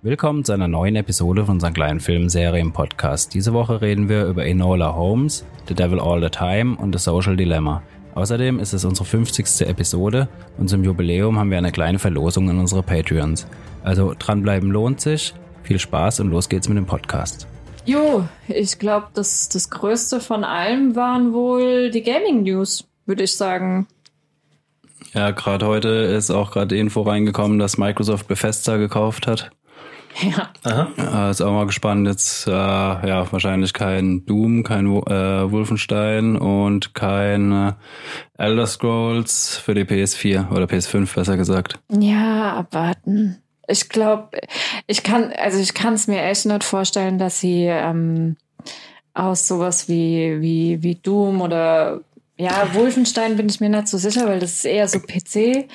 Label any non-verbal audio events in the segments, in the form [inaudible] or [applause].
Willkommen zu einer neuen Episode von unserer kleinen Filmserien-Podcast. Diese Woche reden wir über Enola Holmes, The Devil All the Time und The Social Dilemma. Außerdem ist es unsere 50. Episode und zum Jubiläum haben wir eine kleine Verlosung an unsere Patreons. Also dranbleiben lohnt sich, viel Spaß und los geht's mit dem Podcast. Jo, ich glaube, das, das Größte von allem waren wohl die Gaming News, würde ich sagen. Ja, gerade heute ist auch gerade Info reingekommen, dass Microsoft Bethesda gekauft hat. Ja. Aha. Ja, ist auch mal gespannt. Jetzt äh, ja wahrscheinlich kein Doom, kein äh, Wolfenstein und kein äh, Elder Scrolls für die PS4 oder PS5 besser gesagt. Ja, abwarten. Ich glaube, ich kann, also ich kann es mir echt nicht vorstellen, dass sie ähm, aus sowas wie, wie, wie Doom oder ja, Wolfenstein bin ich mir nicht so sicher, weil das ist eher so PC.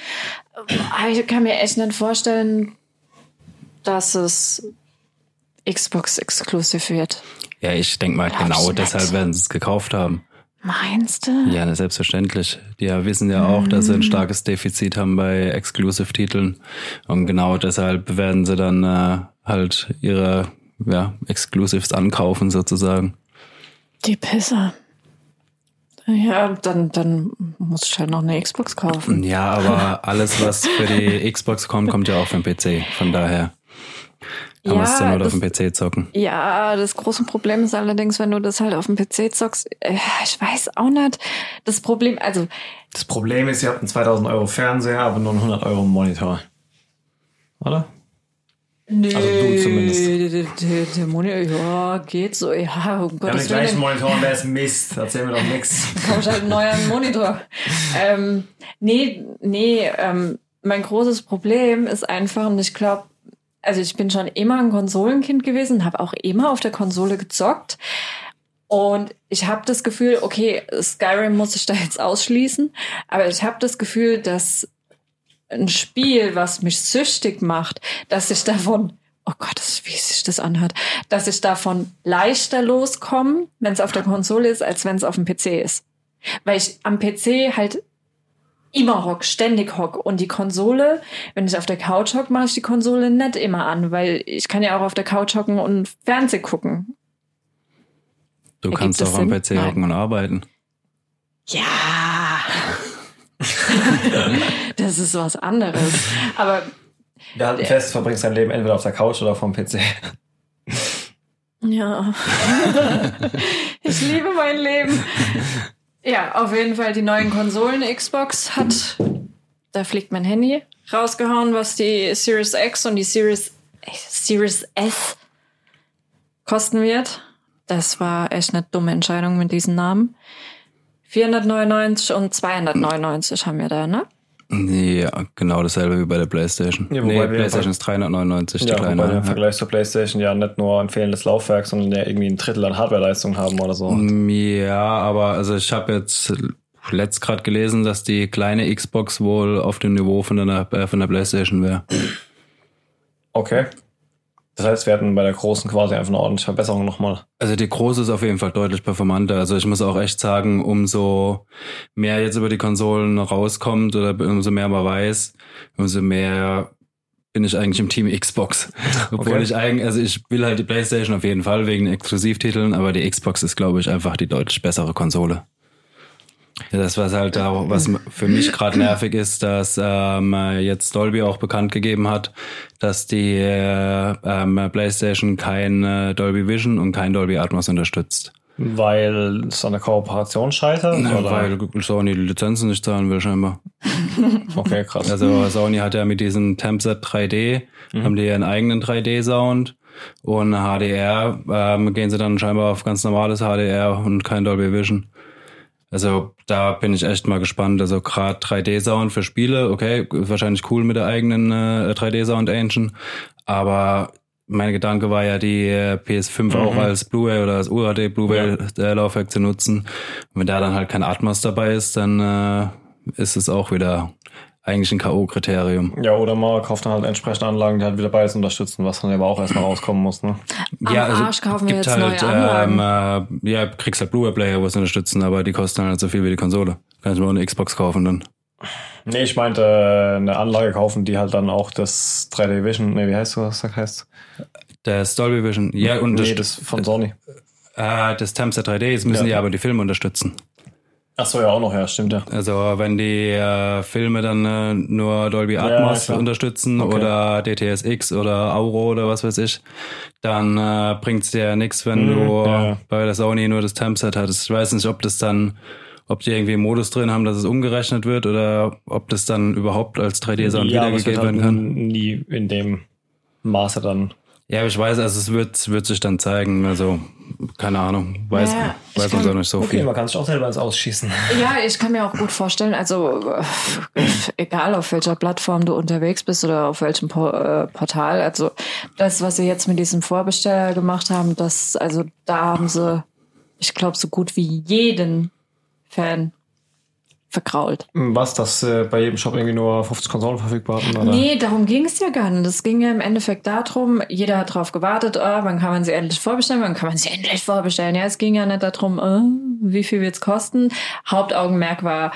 Aber ich kann mir echt nicht vorstellen, dass es Xbox Exclusive wird. Ja, ich denk mal Glaubst genau nicht? deshalb werden sie es gekauft haben. Meinst du? Ja, na, selbstverständlich. Die ja wissen ja auch, dass sie ein starkes Defizit haben bei Exclusive-Titeln. Und genau deshalb werden sie dann äh, halt ihre ja, Exclusives ankaufen sozusagen. Die Pisser. Ja, dann, dann muss ich halt noch eine Xbox kaufen. Ja, aber alles, was für die Xbox kommt, kommt ja auch für den PC. Von daher kann man es dann nur auf dem PC zocken. Ja, das große Problem ist allerdings, wenn du das halt auf dem PC zockst, äh, ich weiß auch nicht. Das Problem, also, Das Problem ist, ihr habt einen 2000 Euro Fernseher, aber nur einen 100 Euro Monitor. Oder? nee, Also du zumindest. Der, der, der Monitor, ja, geht so, ja, um Gottes gleichen Willen. Monitor und der ist Mist. Erzähl mir doch nix. [laughs] Komm halt ein neuer Monitor. ähm, nee, nee, ähm, mein großes Problem ist einfach, und ich glaube, also ich bin schon immer ein Konsolenkind gewesen, habe auch immer auf der Konsole gezockt. Und ich habe das Gefühl, okay, Skyrim muss ich da jetzt ausschließen, aber ich habe das Gefühl, dass ein Spiel, was mich süchtig macht, dass ich davon, oh Gott, wie sich das anhört, dass ich davon leichter loskomme, wenn es auf der Konsole ist, als wenn es auf dem PC ist. Weil ich am PC halt immer hock, ständig hock. Und die Konsole, wenn ich auf der Couch hock, mache ich die Konsole nicht immer an, weil ich kann ja auch auf der Couch hocken und Fernseh gucken. Du Ergibt kannst auch am? PC Nein. hocken und arbeiten. Ja. [laughs] das ist was anderes. Aber Wir halten fest, du verbringst dein Leben entweder auf der Couch oder vom PC. Ja. [laughs] ich liebe mein Leben. [laughs] Ja, auf jeden Fall die neuen Konsolen. Xbox hat, da fliegt mein Handy rausgehauen, was die Series X und die Series, Series S kosten wird. Das war echt eine dumme Entscheidung mit diesen Namen. 499 und 299 haben wir da, ne? Ja, genau dasselbe wie bei der PlayStation. Ja, nee, PlayStation ist 399, die Ja, kleine. wobei wir im. Vergleich zur Playstation ja nicht nur ein fehlendes Laufwerk, sondern ja irgendwie ein Drittel an Hardwareleistung haben oder so. Mm, Ja, aber also ich habe jetzt letzt gerade gelesen, dass die kleine Xbox wohl auf dem Niveau von der, äh, von der PlayStation wäre. Okay. Das heißt, wir hatten bei der großen quasi einfach eine ordentliche Verbesserung nochmal. Also die große ist auf jeden Fall deutlich performanter. Also ich muss auch echt sagen, umso mehr jetzt über die Konsolen rauskommt oder umso mehr man weiß, umso mehr bin ich eigentlich im Team Xbox. [laughs] Obwohl Okay. ich eigentlich, also ich will halt die PlayStation auf jeden Fall wegen Exklusivtiteln, aber die Xbox ist, glaube ich, einfach die deutlich bessere Konsole. Ja, das was halt auch, was für mich gerade nervig ist, dass ähm, jetzt Dolby auch bekannt gegeben hat, dass die äh, ähm, PlayStation kein äh, Dolby Vision und kein Dolby Atmos unterstützt. Weil es an der Kooperation scheitert? oder? Weil Sony die Lizenzen nicht zahlen will scheinbar. [laughs] Okay, krass. Also Sony hat ja mit diesem Tempset 3D, haben die ihren eigenen 3D-Sound und HDR ähm, gehen sie dann scheinbar auf ganz normales HDR und kein Dolby Vision. Also da bin ich echt mal gespannt. Also gerade 3D-Sound für Spiele, okay, wahrscheinlich cool mit der eigenen äh, 3D-Sound-Engine, aber mein Gedanke war ja, die äh, PS5 auch als Blu-ray oder als UHD Blu-ray-Laufwerk zu nutzen. Und wenn da dann halt kein Atmos dabei ist, dann äh, ist es auch wieder eigentlich ein K.O.-Kriterium. Ja, oder man kauft dann halt entsprechende Anlagen, die halt wieder beides unterstützen, was dann aber auch erstmal rauskommen muss, ne? Am Arsch kaufen wir jetzt halt, neue Anlagen. ähm, äh, ja, kriegst halt Blu-ray-Player, wo es unterstützen, aber die kosten halt so viel wie die Konsole. Kann ich mir auch eine Xbox kaufen dann. Nee, ich meinte äh, eine Anlage kaufen, die halt dann auch das 3D Vision, nee, wie heißt das, das heißt? Das Dolby Vision. Ja, und nee, das, das von Sony. äh, das Timesat 3D, jetzt müssen Ja. die aber die Filme unterstützen. Ach so, ja, auch noch, ja, stimmt ja. Also wenn die äh, Filme dann äh, nur Dolby Atmos klar. unterstützen Okay. oder DTSX oder Auro oder was weiß ich, dann äh, bringt's dir ja nichts, wenn Mhm, du ja, ja. bei der Sony nur das Timesat hattest. Ich weiß nicht, ob das dann, ob die irgendwie einen Modus drin haben, dass es umgerechnet wird oder ob das dann überhaupt als 3D-Sound ja, aber es wird wiedergegeben halt werden kann. nie in dem Maße dann. Ja, ich weiß, also es wird, wird sich dann zeigen. Also keine Ahnung, weiß, Ja, ich weiß man so nicht so Okay, viel. man kann sich auch selber ins Ausschießen. [laughs] Ja, ich kann mir auch gut vorstellen, also äh, egal auf welcher Plattform du unterwegs bist oder auf welchem Po- äh, Portal, also das, was sie jetzt mit diesem Vorbesteller gemacht haben, das, also da haben sie, ich glaube, so gut wie jeden Fan verkrault. Was, dass äh, bei jedem Shop irgendwie nur 50 Konsolen verfügbar hatten? Oder? Nee, darum ging es ja gar nicht. Es ging ja im Endeffekt darum, jeder hat drauf gewartet, oh, wann kann man sie endlich vorbestellen, wann kann man sie endlich vorbestellen. Ja, es ging ja nicht darum, äh, wie viel wird's kosten. Hauptaugenmerk war,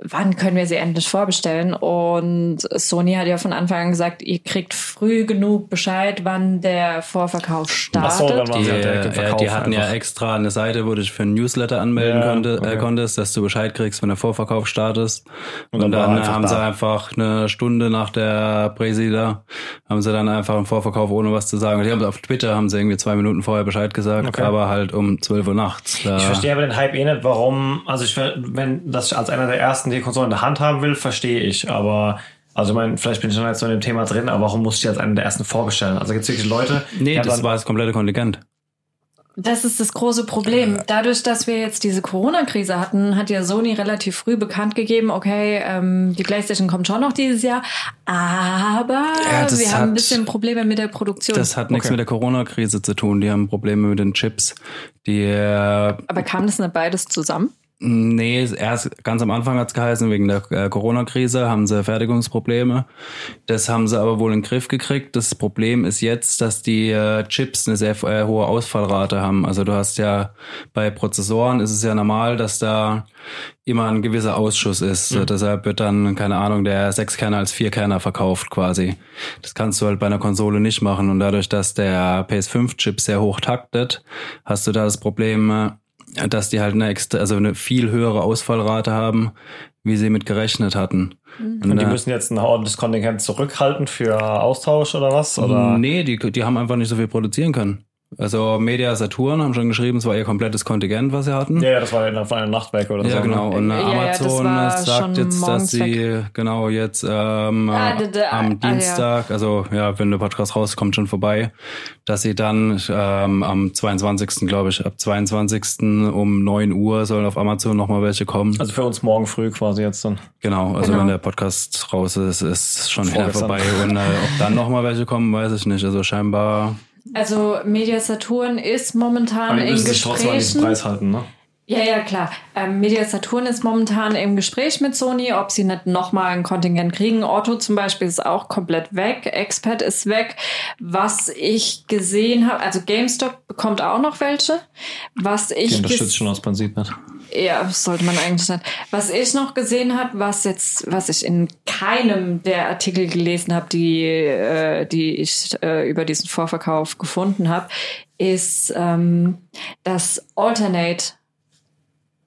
wann können wir sie endlich vorbestellen? Und Sony hat ja von Anfang an gesagt, ihr kriegt früh genug Bescheid, wann der Vorverkauf startet. Ach so, dann Die, halt direkt im äh, Verkauf. die hatten ja einfach. extra eine Seite, wo du dich für ein Newsletter anmelden Ja, konnte, okay. äh, konntest, dass du Bescheid kriegst, wenn der Vorverkauf startest. Und, dann war dann, einfach haben da. sie einfach eine Stunde nach der Präsi da, haben sie dann einfach im Vorverkauf ohne was zu sagen. Die haben auf Twitter haben sie irgendwie zwei Minuten vorher Bescheid gesagt, Okay. aber halt um 12 Uhr nachts. Ich verstehe aber den Hype eh nicht, warum, also ich, wenn das als einer der ersten die Konsole in der Hand haben will, verstehe ich, aber also ich meine, vielleicht bin ich noch nicht so in dem Thema drin, aber warum muss ich als einer der ersten vorbestellen? Also gibt es wirklich Leute, Nee, die das dann- war das komplette Kontingent. Das ist das große Problem. Dadurch, dass wir jetzt diese Corona-Krise hatten, hat ja Sony relativ früh bekannt gegeben, okay, ähm, die PlayStation kommt schon noch dieses Jahr, aber Ja, wir haben ein hat- bisschen Probleme mit der Produktion. Das hat nichts Okay. mit der Corona-Krise zu tun. Die haben Probleme mit den Chips. Die äh, aber kam das nicht beides zusammen? Nee, erst ganz am Anfang hat's geheißen, wegen der äh, Corona-Krise haben sie Fertigungsprobleme. Das haben sie aber wohl in den Griff gekriegt. Das Problem ist jetzt, dass die äh, Chips eine sehr äh, hohe Ausfallrate haben. Also du hast ja bei Prozessoren ist es ja normal, dass da immer ein gewisser Ausschuss ist. Deshalb wird dann, keine Ahnung, der Sechskerner als Vierkerner verkauft quasi. Das kannst du halt bei einer Konsole nicht machen. Und dadurch, dass der PS5-Chip sehr hoch taktet, hast du da das Problem, dass die halt eine extra, also eine viel höhere Ausfallrate haben, wie sie mit gerechnet hatten. und die äh, müssen jetzt ein ordentliches Kontingent zurückhalten für Austausch oder was? Oder? Nee, die, die haben einfach nicht so viel produzieren können. Also Media Saturn haben schon geschrieben, es war ihr komplettes Kontingent, was sie hatten. Ja, ja, das war innerhalb von einem Nachtwerk oder so. Ja, genau. Und Ja, ja, Amazon schon sagt jetzt, dass sie genau jetzt ähm, Ah, äh, d- d- ah, am ja. Dienstag, also ja, wenn der Podcast rauskommt, schon vorbei, dass sie dann ähm, am 22. glaube ich, ab 22. um 9 Uhr sollen auf Amazon nochmal welche kommen. Also für uns morgen früh quasi jetzt dann. Genau, also Genau. wenn der Podcast raus ist, ist schon wieder vorbei. Und äh, ob dann nochmal welche kommen, weiß ich nicht. Also scheinbar Also Media Saturn ist momentan Aber in sich trotzdem an Gesprächen. Preis halten, ne? Ja, ja, klar. Ähm, Media Saturn ist momentan im Gespräch mit Sony, ob sie nicht nochmal ein Kontingent kriegen. Otto zum Beispiel ist auch komplett weg. Expert ist weg. Was ich gesehen habe, also GameStop bekommt auch noch welche. Was Die ich unterstützt ges- schon aus Prinzip nicht. ja, sollte man eigentlich nicht. Was ich noch gesehen habe, was jetzt, was ich in keinem der Artikel gelesen habe, die, äh, die ich äh, über diesen Vorverkauf gefunden habe, ist, ähm, dass Alternate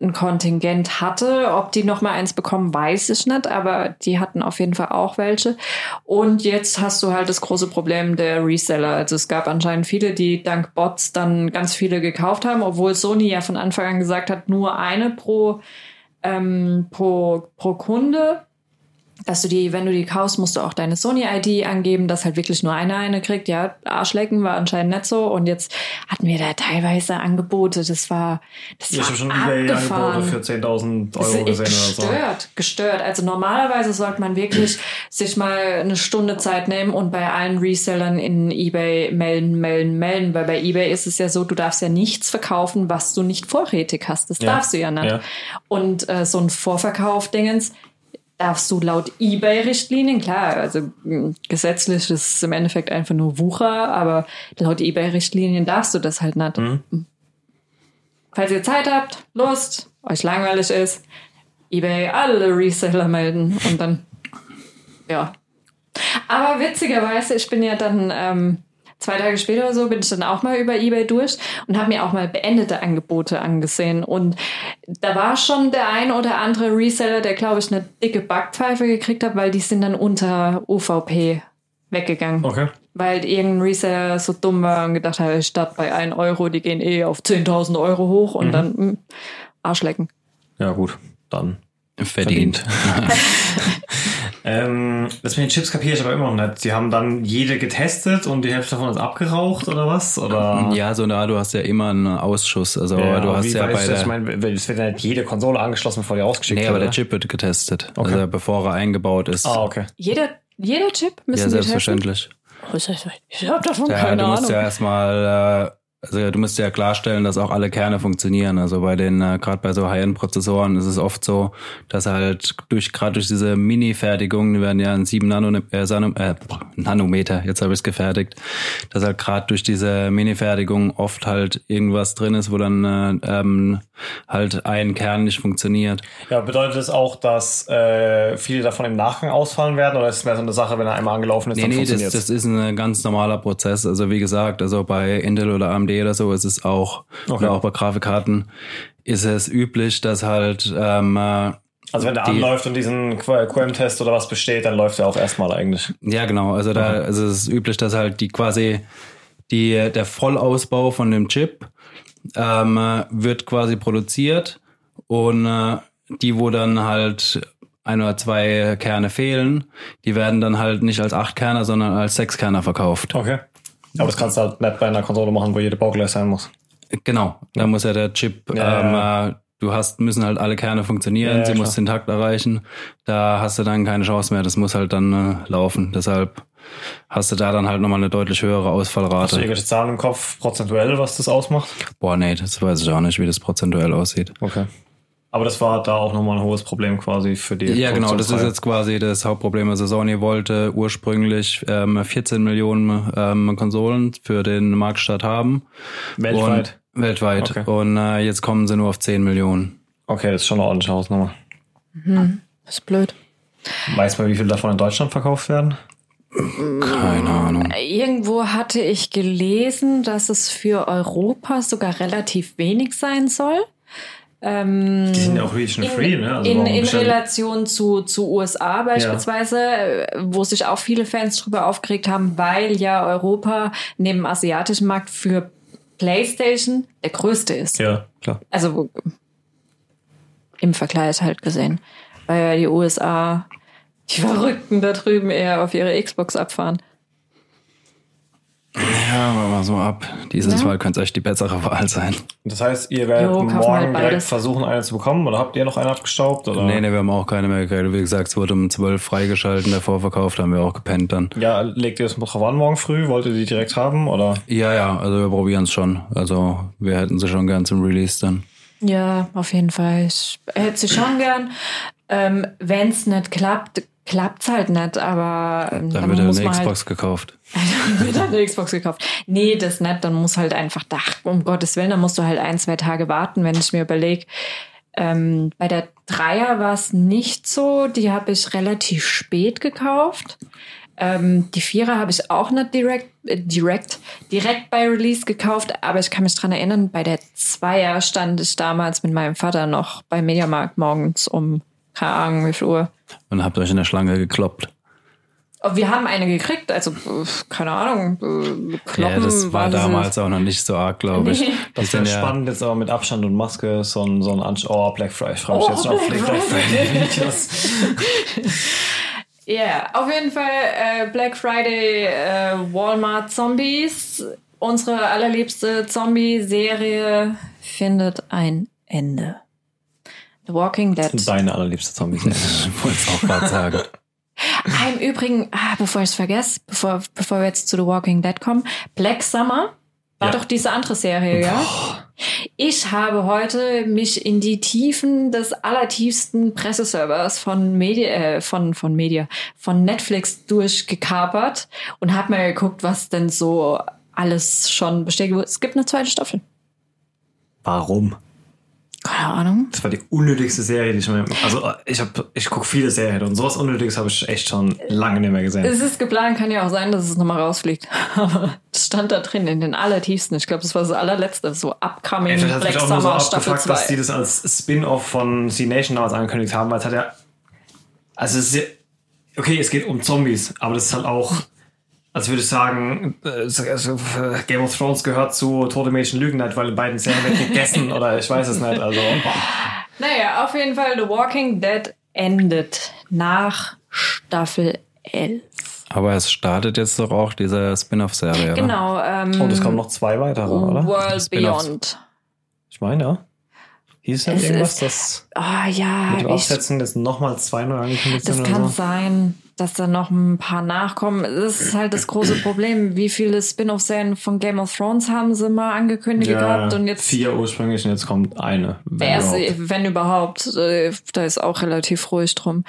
ein Kontingent hatte. Ob die noch mal eins bekommen, weiß ich nicht, aber die hatten auf jeden Fall auch welche. Und jetzt hast du halt das große Problem der Reseller. Also es gab anscheinend viele, die dank Bots dann ganz viele gekauft haben, obwohl Sony ja von Anfang an gesagt hat, nur eine pro, ähm, pro, pro Kunde. Dass du die, wenn du die kaufst, musst du auch deine Sony-ID angeben, dass halt wirklich nur einer eine kriegt. Ja, Arschlecken war anscheinend nicht so. Und jetzt hatten wir da teilweise Angebote. Das war, das Ich war habe schon eBay-Angebote für 10.000 Das Euro gesehen oder so. gestört, gestört. Also normalerweise sollte man wirklich sich mal eine Stunde Zeit nehmen und bei allen Resellern in eBay melden, melden, melden. Weil bei eBay ist es ja so, du darfst ja nichts verkaufen, was du nicht vorrätig hast. Das Ja. darfst du ja nicht. Ja. Und äh, so ein Vorverkauf-Dingens darfst du laut eBay-Richtlinien, klar, also mh, gesetzlich ist es im Endeffekt einfach nur Wucher, aber laut eBay-Richtlinien darfst du das halt nicht. Mhm. Falls ihr Zeit habt, Lust, euch langweilig ist, eBay alle Reseller melden und dann, ja. Aber witzigerweise, ich bin ja dann ähm, zwei Tage später oder so, bin ich dann auch mal über eBay durch und habe mir auch mal beendete Angebote angesehen. Und da war schon der ein oder andere Reseller, der, glaube ich, eine dicke Backpfeife gekriegt hat, weil die sind dann unter UVP weggegangen. Okay. Weil irgendein Reseller so dumm war und gedacht hat, statt bei 1 Euro, die gehen eh auf 10.000 Euro hoch und dann mh, Arschlecken. Ja, gut. Dann Verdient. [laughs] Ähm, das mit den Chips kapiere ich aber immer noch nicht. Sie haben dann jede getestet und die Hälfte davon ist abgeraucht oder was? Oder? Ja, so na, du hast ja immer einen Ausschuss. Also Ja, du hast wie ja bei das? Ich der. meine, es wird ja nicht jede Konsole angeschlossen, bevor die ausgeschickt Nee, wird. aber der oder? Chip wird getestet. Okay. Also bevor er eingebaut ist. Ah, okay. Jeder, jeder Chip müssen ja, selbstverständlich. testen? Ich habe davon Ja, keine du musst Ahnung. ja erstmal, äh, also du musst ja klarstellen, dass auch alle Kerne funktionieren. Also bei den, äh, gerade bei so High-End-Prozessoren ist es oft so, dass halt durch gerade durch diese Mini-Fertigung, die werden ja in sieben Nano, äh, äh, Nanometer, jetzt habe ich es gefertigt, dass halt gerade durch diese Mini-Fertigung oft halt irgendwas drin ist, wo dann äh, ähm, halt ein Kern nicht funktioniert. Ja, bedeutet das auch, dass äh, viele davon im Nachgang ausfallen werden oder ist es mehr so eine Sache, wenn er einmal angelaufen ist, Nee, dann nee, das, funktioniert das ist ein ganz normaler Prozess. Also wie gesagt, also bei Intel oder AMD oder so ist es auch, Okay. oder auch bei Grafikkarten ist es üblich, dass halt ähm, äh, Also wenn der die- anläuft und diesen QM-Test oder was besteht, dann läuft er auch erstmal eigentlich. ja genau, also da also es ist üblich, dass halt die quasi die der Vollausbau von dem Chip ähm, äh, wird quasi produziert und äh, die, wo dann halt ein oder zwei Kerne fehlen, die werden dann halt nicht als acht Kerner, sondern als sechs Kerner verkauft. Okay. Aber das kannst du halt nicht bei einer Konsole machen, wo jede baugleich sein muss. Genau, da muss ja der Chip, Ja, ähm, äh, du hast, müssen halt alle Kerne funktionieren, Ja, sie muss den Takt erreichen. Da hast du dann keine Chance mehr, das muss halt dann äh, laufen. Deshalb hast du da dann halt nochmal eine deutlich höhere Hast du Ausfallrate. irgendwelche Zahlen im Kopf, prozentuell, was das ausmacht? Boah, nee, das weiß ich auch nicht, wie das prozentuell aussieht. Okay. Aber das war da auch nochmal ein hohes Problem quasi für die. Ja, genau, das ist jetzt quasi das Hauptproblem. Also Sony wollte ursprünglich ähm, 14 Millionen ähm, Konsolen für den Marktstart haben. weltweit. Und, weltweit. Okay. Und äh, jetzt kommen sie nur auf 10 Millionen. Okay, das ist schon eine ordentliche Hausnummer. Das ist blöd. Weiß man, wie viel davon in Deutschland verkauft werden? Keine Ahnung. Irgendwo hatte ich gelesen, dass es für Europa sogar relativ wenig sein soll. Ähm, Die sind ja auch region free, ne? Also in, in Relation zu, zu USA beispielsweise, äh, wo sich auch viele Fans drüber aufgeregt haben, weil ja Europa neben dem asiatischen Markt für PlayStation der größte ist. Ja, klar. Also im Vergleich halt gesehen. Weil ja die USA, die Verrückten da drüben eher auf ihre Xbox abfahren. Ja, aber mal so ab. Dieses Ja. Mal könnte es echt die bessere Wahl sein. Das heißt, ihr werdet Jo, morgen halt direkt versuchen, eine zu bekommen oder habt ihr noch eine abgestaubt? Oder? Nee, nee, wir haben auch keine mehr gekriegt. Wie gesagt, es wurde um 12 freigeschalten, der Vorverkauf, da haben wir auch gepennt dann. Ja, legt ihr das mal drauf an morgen früh? Wollt ihr die direkt haben? Oder? Ja, ja, also wir probieren es schon. Also wir hätten sie schon gern zum Release dann. Ja, auf jeden Fall. Ich hätte sie schon gern. Ähm, Wenn es nicht klappt, klappt's halt nicht, aber ähm, Dann wird ja muss eine man Xbox gekauft. Dann wird halt eine Xbox gekauft. Nee, das nicht. Dann muss halt einfach, ach, um Gottes Willen, dann musst du halt ein, zwei Tage warten, wenn ich mir überlege. Ähm, bei der Dreier war es nicht so. Die habe ich relativ spät gekauft. Ähm, die Vierer habe ich auch nicht direkt, äh, direkt, direkt bei Release gekauft, aber ich kann mich dran erinnern, bei der Zweier stand ich damals mit meinem Vater noch beim Mediamarkt morgens um, keine Ahnung, wie viel Uhr. Und habt euch in der Schlange gekloppt. Wir haben eine gekriegt, also keine Ahnung, äh, Kloppen ja, das war damals auch noch nicht so arg, glaube ich. Nee. Das wäre ja, spannend, jetzt aber mit Abstand und Maske so ein, so ein Ansch Oh, Black Friday. Ich freue mich Oh, jetzt schon auf Black Black Friday. Friday Videos. [laughs] Ja, auf jeden Fall äh, Black Friday äh, Walmart Zombies. Unsere allerliebste Zombie-Serie findet ein Ende. The Walking Dead. Deine allerliebste Zombie. ich wollte es auch gerade sagen. [laughs] Ah, Im Übrigen, ah, bevor ich es vergesse, bevor, bevor wir jetzt zu The Walking Dead kommen, Black Summer war Ja. doch diese andere Serie, ja? Ich habe heute mich in die Tiefen des allertiefsten Presseservers von Media, äh, von, von Media, von Netflix durchgekapert und habe mal geguckt, was denn so alles schon bestätigt wurde. Es gibt eine zweite Staffel. Warum? Keine Ahnung. Das war die unnötigste Serie, die ich mir. Also ich habe, ich gucke viele Serien und sowas Unnötiges habe ich echt schon lange nicht mehr gesehen. Es ist geplant, kann ja auch sein, dass es nochmal rausfliegt. [laughs] Aber es stand da drin in den allertiefsten. Ich glaube, das war das allerletzte, so Upcoming Ey, Black mich auch nur so Summer Staffel abgefuckt, dass die 2. das als Spin-off von C-Nation damals angekündigt haben, weil es hat ja. Also es ist ja, okay, es geht um Zombies, aber das ist halt auch. Also würde ich sagen, äh, so- also, äh, Game of Thrones gehört zu Tote Mädchen Lügen nicht, weil in beiden Serien wird gegessen oder ich weiß es nicht. Also [laughs] Naja, auf jeden Fall, The Walking Dead endet nach Staffel 11. Aber es startet jetzt doch auch diese Spin-off-Serie, oder? Genau. Ähm, und es kommen noch zwei weitere, oder? World. Beyond. Ich meine, ja. Hieß Es irgendwas, ist- dass Ah ja, mit dem Aufsetzen jetzt nochmal zwei neu angekündigt das kann sein, dass da noch ein paar nachkommen. Das ist halt das große Problem. Wie viele Spin-off-Serien von Game of Thrones haben sie mal angekündigt gehabt und jetzt vier ursprünglich und jetzt kommt eine. wenn Erst, überhaupt. wenn überhaupt, äh, da ist auch relativ ruhig drum.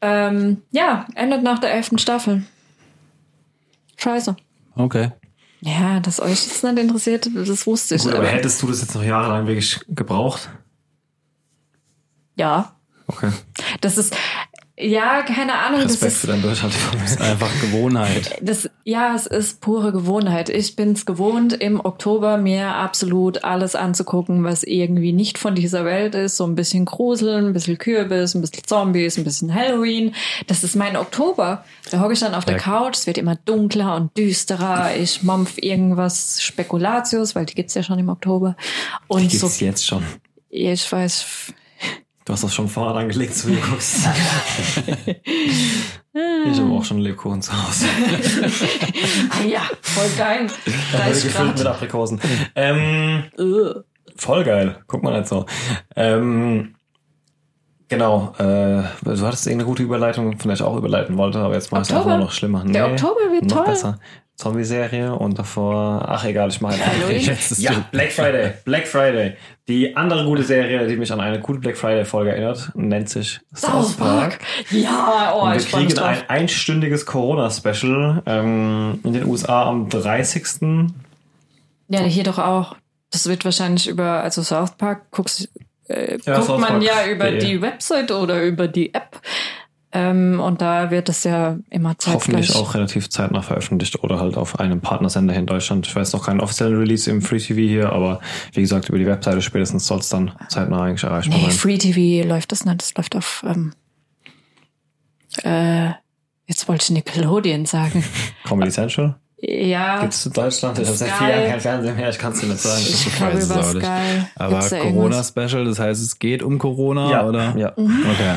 Ähm, ja, endet nach der elften Staffel. Scheiße. Okay. Ja, dass euch das nicht interessiert, das wusste ich. Gut, aber aber- hättest du das jetzt noch jahrelang wirklich gebraucht? ja, Okay. das ist, ja, keine Ahnung, das Respekt ist, für dein Durchhaltevermögen. [laughs] Einfach Gewohnheit. das, ja, es ist pure Gewohnheit. Ich bin's gewohnt, im Oktober mir absolut alles anzugucken, was irgendwie nicht von dieser Welt ist. So ein bisschen Gruseln, ein bisschen Kürbis, ein bisschen Zombies, ein bisschen Halloween. Das ist mein Oktober. Da hocke ich dann auf der Ja. Couch, es wird immer dunkler und düsterer. Ich mampf irgendwas Spekulatius, weil die gibt's ja schon im Oktober. Und Gibt's so, jetzt schon. ich weiß, Du hast das schon vorher angelegt, so wie du guckst. ich habe auch schon Lebkuchen zu Hause. [laughs] ah ja, voll geil. 30 gefüllt mit. Aprikosen. Ähm, voll geil. Guck mal nicht so. Ähm, genau. Äh, du hattest irgendeine gute Überleitung, von der ich auch überleiten wollte, aber jetzt mach ich es einfach noch schlimmer. Der Oktober wird noch toll. besser. Zombie-Serie und davor, ach egal, ich mache einfach? Letztes Ja. Black Friday. Black Friday. Die andere gute Serie, die mich an eine gute Black Friday-Folge erinnert, nennt sich South Park. Ja, oh, Und wir ich kriegen ein einstündiges Corona-Special ähm, in den USA am 30. Ja, hier doch auch. Das wird wahrscheinlich über, also South Park guckst, äh, Ja, guckt man ja über DE. die Website oder über die App. Ähm, und da wird es ja immer Hoffentlich zeitgleich. auch relativ zeitnah veröffentlicht oder halt auf einem Partnersender hier in Deutschland. Ich weiß noch keinen offiziellen Release im Free TV hier, aber wie gesagt, über die Webseite spätestens soll es dann zeitnah eigentlich erreichbar Nee, sein. Free TV läuft das nicht. Das läuft auf, ähm, äh, jetzt wollte ich Nickelodeon sagen. Comedy Central? Ja, Gibt's in Deutschland? Ich habe seit Sky. vier Jahren kein Fernsehen mehr, ich kann es dir nicht sagen. ich Ich glaube weiß es über auch nicht. Sky. Aber? Corona-Special, das heißt, es geht um Corona, Ja, oder? ja. Okay.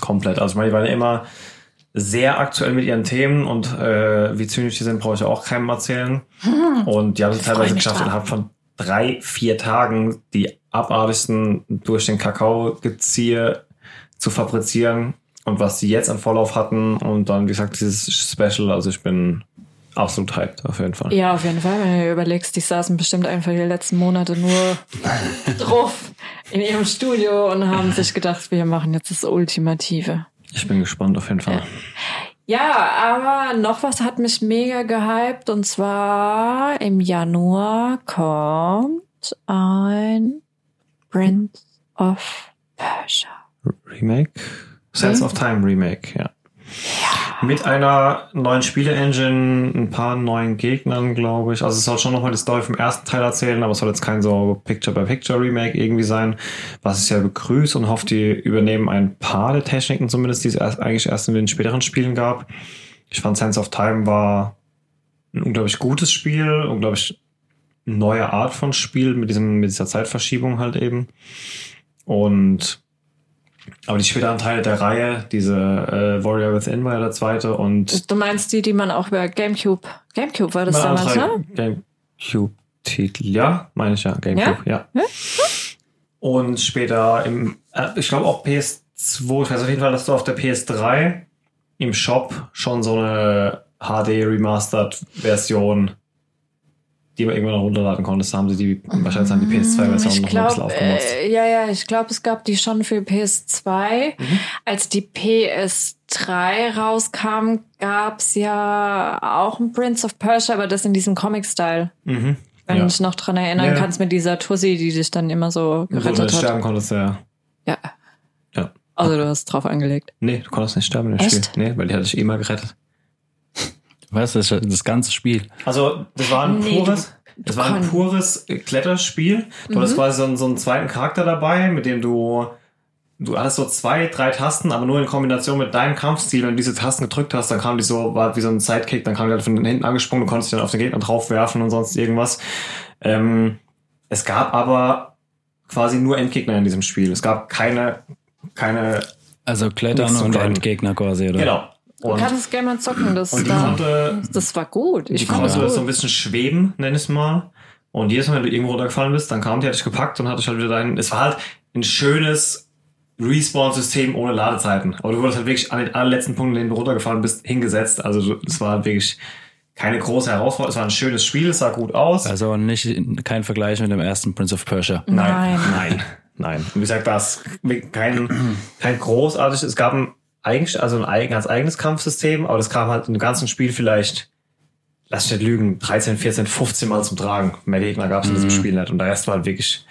Komplett. Also ich meine, die waren immer sehr aktuell mit ihren Themen und äh, wie zynisch die sind, brauche ich auch keinem erzählen. Und die haben es teilweise geschafft, innerhalb von drei, vier Tagen die abartigsten durch den Kakao-Gezieher zu fabrizieren und was sie jetzt an Vorlauf hatten und dann, wie gesagt, dieses Special, also ich bin absolut hyped, auf jeden Fall. Ja, auf jeden Fall, wenn du dir überlegst, die saßen bestimmt einfach die letzten Monate nur [laughs] drauf in ihrem Studio und haben sich gedacht, wir machen jetzt das Ultimative. Ich bin gespannt, auf jeden Fall. Ja, aber noch was hat mich mega gehypt und zwar im Januar kommt ein Prince of Persia. Remake? Sense Hm? of Time Remake, ja. Mit einer neuen Spiele-Engine, ein paar neuen Gegnern, glaube ich. Also es soll schon nochmal die Story vom ersten Teil erzählen, aber es soll jetzt kein so Picture-by-Picture-Remake irgendwie sein, was ich sehr begrüße und hoffe, die übernehmen ein paar der Techniken zumindest, die es erst, eigentlich erst in den späteren Spielen gab. Ich fand Sense of Time war ein unglaublich gutes Spiel, unglaublich neue Art von Spiel mit diesem, mit dieser Zeitverschiebung halt eben. Und aber die späteren Teile der Reihe, diese äh, Warrior Within war ja der zweite und Du meinst die, die man auch über Gamecube, Gamecube war das damals, ne? Gamecube-Titel, ja, meine ich ja, Gamecube, ja. Und später im, äh, ich glaube auch PS2, ich weiß auf jeden Fall, dass du auf der PS3 im Shop schon so eine HD Remastered Version, die man irgendwann noch runterladen konntest, haben sie die wahrscheinlich dann die PS2 Version Mhm. Ich noch mal ein bisschen aufgemotzt. äh, ja, ja, ich glaube, es gab die schon für PS2. Mhm. Als die PS3 rauskam, gab's ja auch ein Prince of Persia, aber das in diesem Comic-Style. Mhm. Wenn Ja. du dich noch dran erinnern Ja. kannst mit dieser Tussi, die dich dann immer so Wo du gerettet hat. sterben konntest, ja. Ja. Ja. Also du hast drauf angelegt. Nee, du konntest nicht sterben in dem Echt? Spiel. Nee, weil die hat dich immer gerettet. Weißt du, das, das ganze Spiel. Also, das war ein Nee, pures, du- das du war ein pures Kletterspiel. Du hattest quasi so einen, so einen zweiten Charakter dabei, mit dem du, du hattest so zwei, drei Tasten, aber nur in Kombination mit deinem Kampfstil. Wenn du diese Tasten gedrückt hast, dann kam die so, war wie so ein Sidekick, dann kam die halt von hinten angesprungen, du konntest dich dann auf den Gegner draufwerfen und sonst irgendwas. Ähm, es gab aber quasi nur Endgegner in diesem Spiel. Es gab keine, keine, Also Klettern und. Endgegner quasi, oder? genau. Du Und, kannst gerne mal zocken. Das, und die da, konnte, das war gut. Ich die fand konnte so ein bisschen schweben, nenn ich es mal. Und jedes Mal, wenn du irgendwo runtergefallen bist, dann kam die, hat dich gepackt und hat dich halt wieder dahin. Es war halt ein schönes Respawn-System ohne Ladezeiten. Aber du wurdest halt wirklich an den allerletzten Punkten, in denen du runtergefallen bist, hingesetzt. Also du- es war halt wirklich keine große Herausforderung. Es war ein schönes Spiel, es sah gut aus. Also nicht kein Vergleich mit dem ersten Prince of Persia. Nein, Nein. nein, nein. Und wie gesagt, das kein, kein großartiges, es gab ein eigentlich, also ein eigen, ganz eigenes Kampfsystem, aber das kam halt dem ganzen Spiel vielleicht, lass mich nicht lügen, 13, 14, 15 Mal zum Tragen. Mehr Gegner gab es in diesem Spiel nicht. Und der Rest war halt wirklich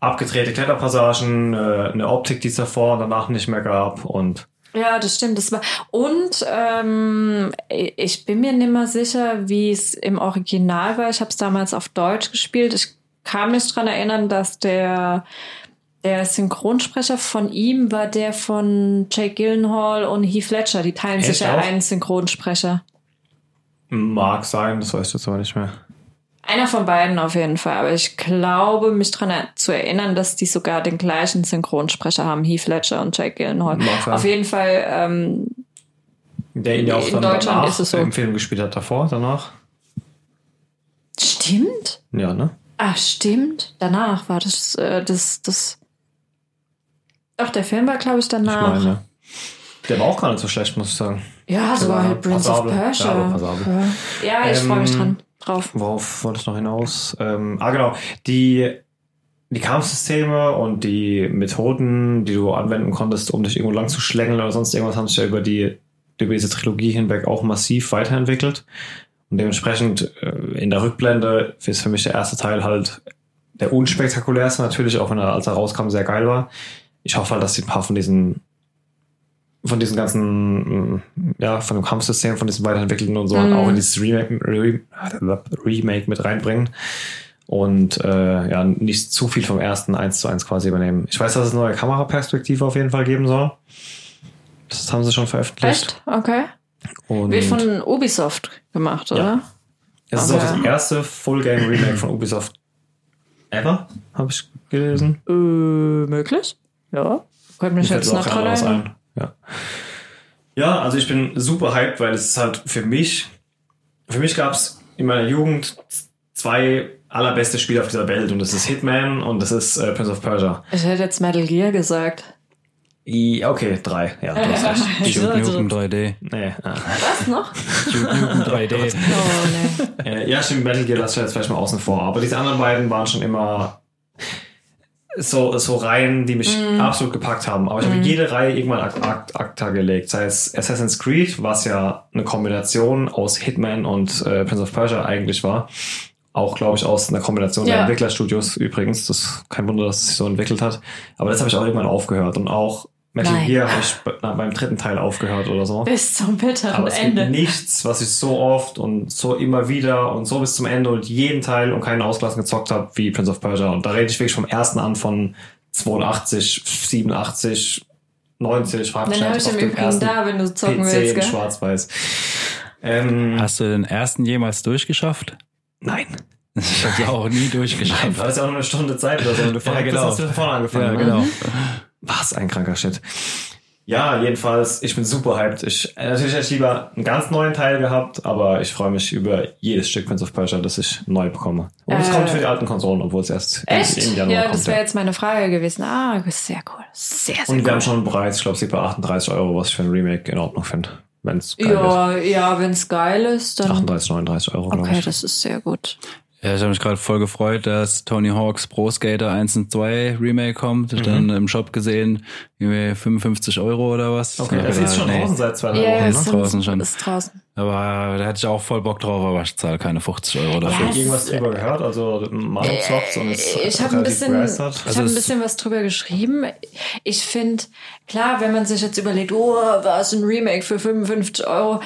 abgedrehte Kletterpassagen, äh, eine Optik, die es davor und danach nicht mehr gab und Ja, das stimmt. Das war und ähm, ich bin mir nicht mehr sicher, wie es im Original war. Ich habe es damals auf Deutsch gespielt. Ich kann mich dran erinnern, dass der der Synchronsprecher von ihm war der von Jake Gyllenhaal und Heath Ledger. Die teilen sich ja auch? einen Synchronsprecher. mag sein, das weiß ich jetzt aber nicht mehr. Einer von beiden auf jeden Fall. Aber ich glaube, mich dran er- zu erinnern, dass die sogar den gleichen Synchronsprecher haben, Heath Ledger und Jake Gyllenhaal. Mag sein. Auf jeden Fall ähm, Der ihn ja auch In dann Deutschland danach ist es so. im Film gespielt hat, davor, danach. stimmt. Ja, ne? Ah, stimmt. Danach war das, äh, das, das. Doch, der Film war, glaube ich, Ich danach. meine. Der war auch gar nicht so schlecht, muss ich sagen. ja, so Der war halt Prince of. Persia. Ja. Ja, ich freue mich Ähm, dran drauf. Worauf wollte ich noch hinaus? Ähm, ah, genau. Die, die Kampfsysteme und die Methoden, die du anwenden konntest, um dich irgendwo lang zu schlängeln oder sonst irgendwas, haben sich ja über die über diese Trilogie hinweg auch massiv weiterentwickelt. Und dementsprechend äh, in der Rückblende ist für mich der erste Teil halt der unspektakulärste, natürlich, auch wenn er, als er rauskam, sehr geil war. Ich hoffe halt, dass sie ein paar von diesen von diesen ganzen, ja, von dem Kampfsystem, von diesen weiterentwickelten und so, Mhm. auch in dieses Remake, Re, Remake mit reinbringen. Und äh, ja, nicht zu viel vom ersten eins zu eins quasi übernehmen. Ich weiß, dass es eine neue Kameraperspektive auf jeden Fall geben soll. Das haben sie schon veröffentlicht. Echt? Okay. Und Wird von Ubisoft gemacht, oder? es ist auch das Okay. erste Full-Game-Remake von Ubisoft ever, habe ich gelesen. Äh, möglich? Ja. Könnte mich jetzt noch dran ein. Ja. ja, also ich bin super hyped, weil es ist halt für mich, für mich gab es in meiner Jugend zwei allerbeste Spiele auf dieser Welt und das ist Hitman und das ist äh, Prince of Persia. Ich hätte jetzt Metal Gear gesagt. I, okay, drei, ja, du hast recht. [laughs] Duke Also- Nukem 3D. Nee, ah. Was noch? Duke Nukem 3D. [laughs] Oh, nee. Äh, ja, stimmt, Metal Gear lasse ich jetzt vielleicht mal außen vor. Aber diese anderen beiden waren schon immer so, so Reihen, die mich absolut gepackt haben. Aber ich habe jede Reihe irgendwann ak ak akta gelegt. Sei es Assassin's Creed, was ja eine Kombination aus Hitman und äh, Prince of Persia eigentlich war. Auch, glaube ich, aus einer Kombination der Ja. Entwicklerstudios übrigens. Das ist kein Wunder, dass es sich so entwickelt hat. Aber das habe ich auch irgendwann aufgehört. Und auch Metal Nein. Gear habe ich beim dritten Teil aufgehört oder so. Bis zum bitteren Aber es Ende. gibt nichts, was ich so oft und so immer wieder und so bis zum Ende und jeden Teil und keinen ausgelassen gezockt habe wie Prince of Persia. Und da rede ich wirklich vom ersten an von 82, 87, 90, frag mich Dann habe ich auf im Übrigen ersten da, wenn du zocken PC willst, in schwarz-weiß. Ähm, Hast du den ersten jemals durchgeschafft? nein. [laughs] Ich habe auch nie Nein, durchgeschafft. du hast ja auch nur eine Stunde Zeit oder so. Und [laughs] du Ja, genau. hast du von vorne angefangen. Ja, ne? genau. Was ein kranker Shit. Ja, jedenfalls, ich bin super hyped. Ich, natürlich hätte ich lieber einen ganz neuen Teil gehabt, aber ich freue mich über jedes Stück Prince of Persia, das ich neu bekomme. Und es Äh. kommt für die alten Konsolen, obwohl es erst im- Echt? im Januar Ja, kommt. das wäre jetzt meine Frage gewesen. Ah, sehr cool. Sehr, sehr Und wir cool. haben schon einen Preis, ich glaube, sie bei 38 Euro, was ich für ein Remake in Ordnung finde. Wenn es geil ja, ja, wenn es geil ist, ist. dann. 38, 39 Euro, glaube Okay, ich. das ist sehr gut. Ja, ich habe mich gerade voll gefreut, dass Tony Hawk's Pro Skater 1 und 2 Remake kommt. Ich dann im Shop gesehen, irgendwie 55 Euro oder was. Okay, das ist schon nee. draußen seit zwei, drei Ja, Wochen, ist ne? draußen schon. Ist draußen. Aber da hätte ich auch voll Bock drauf, aber ich zahle keine 50 Euro dafür. Ja, Irgendwas drüber gehört, also Meinungszocks und es ich habe ein bisschen, ich Also hab ein es- bisschen was drüber geschrieben. Ich finde, klar, wenn man sich jetzt überlegt, oh, was ein Remake für 55 Euro.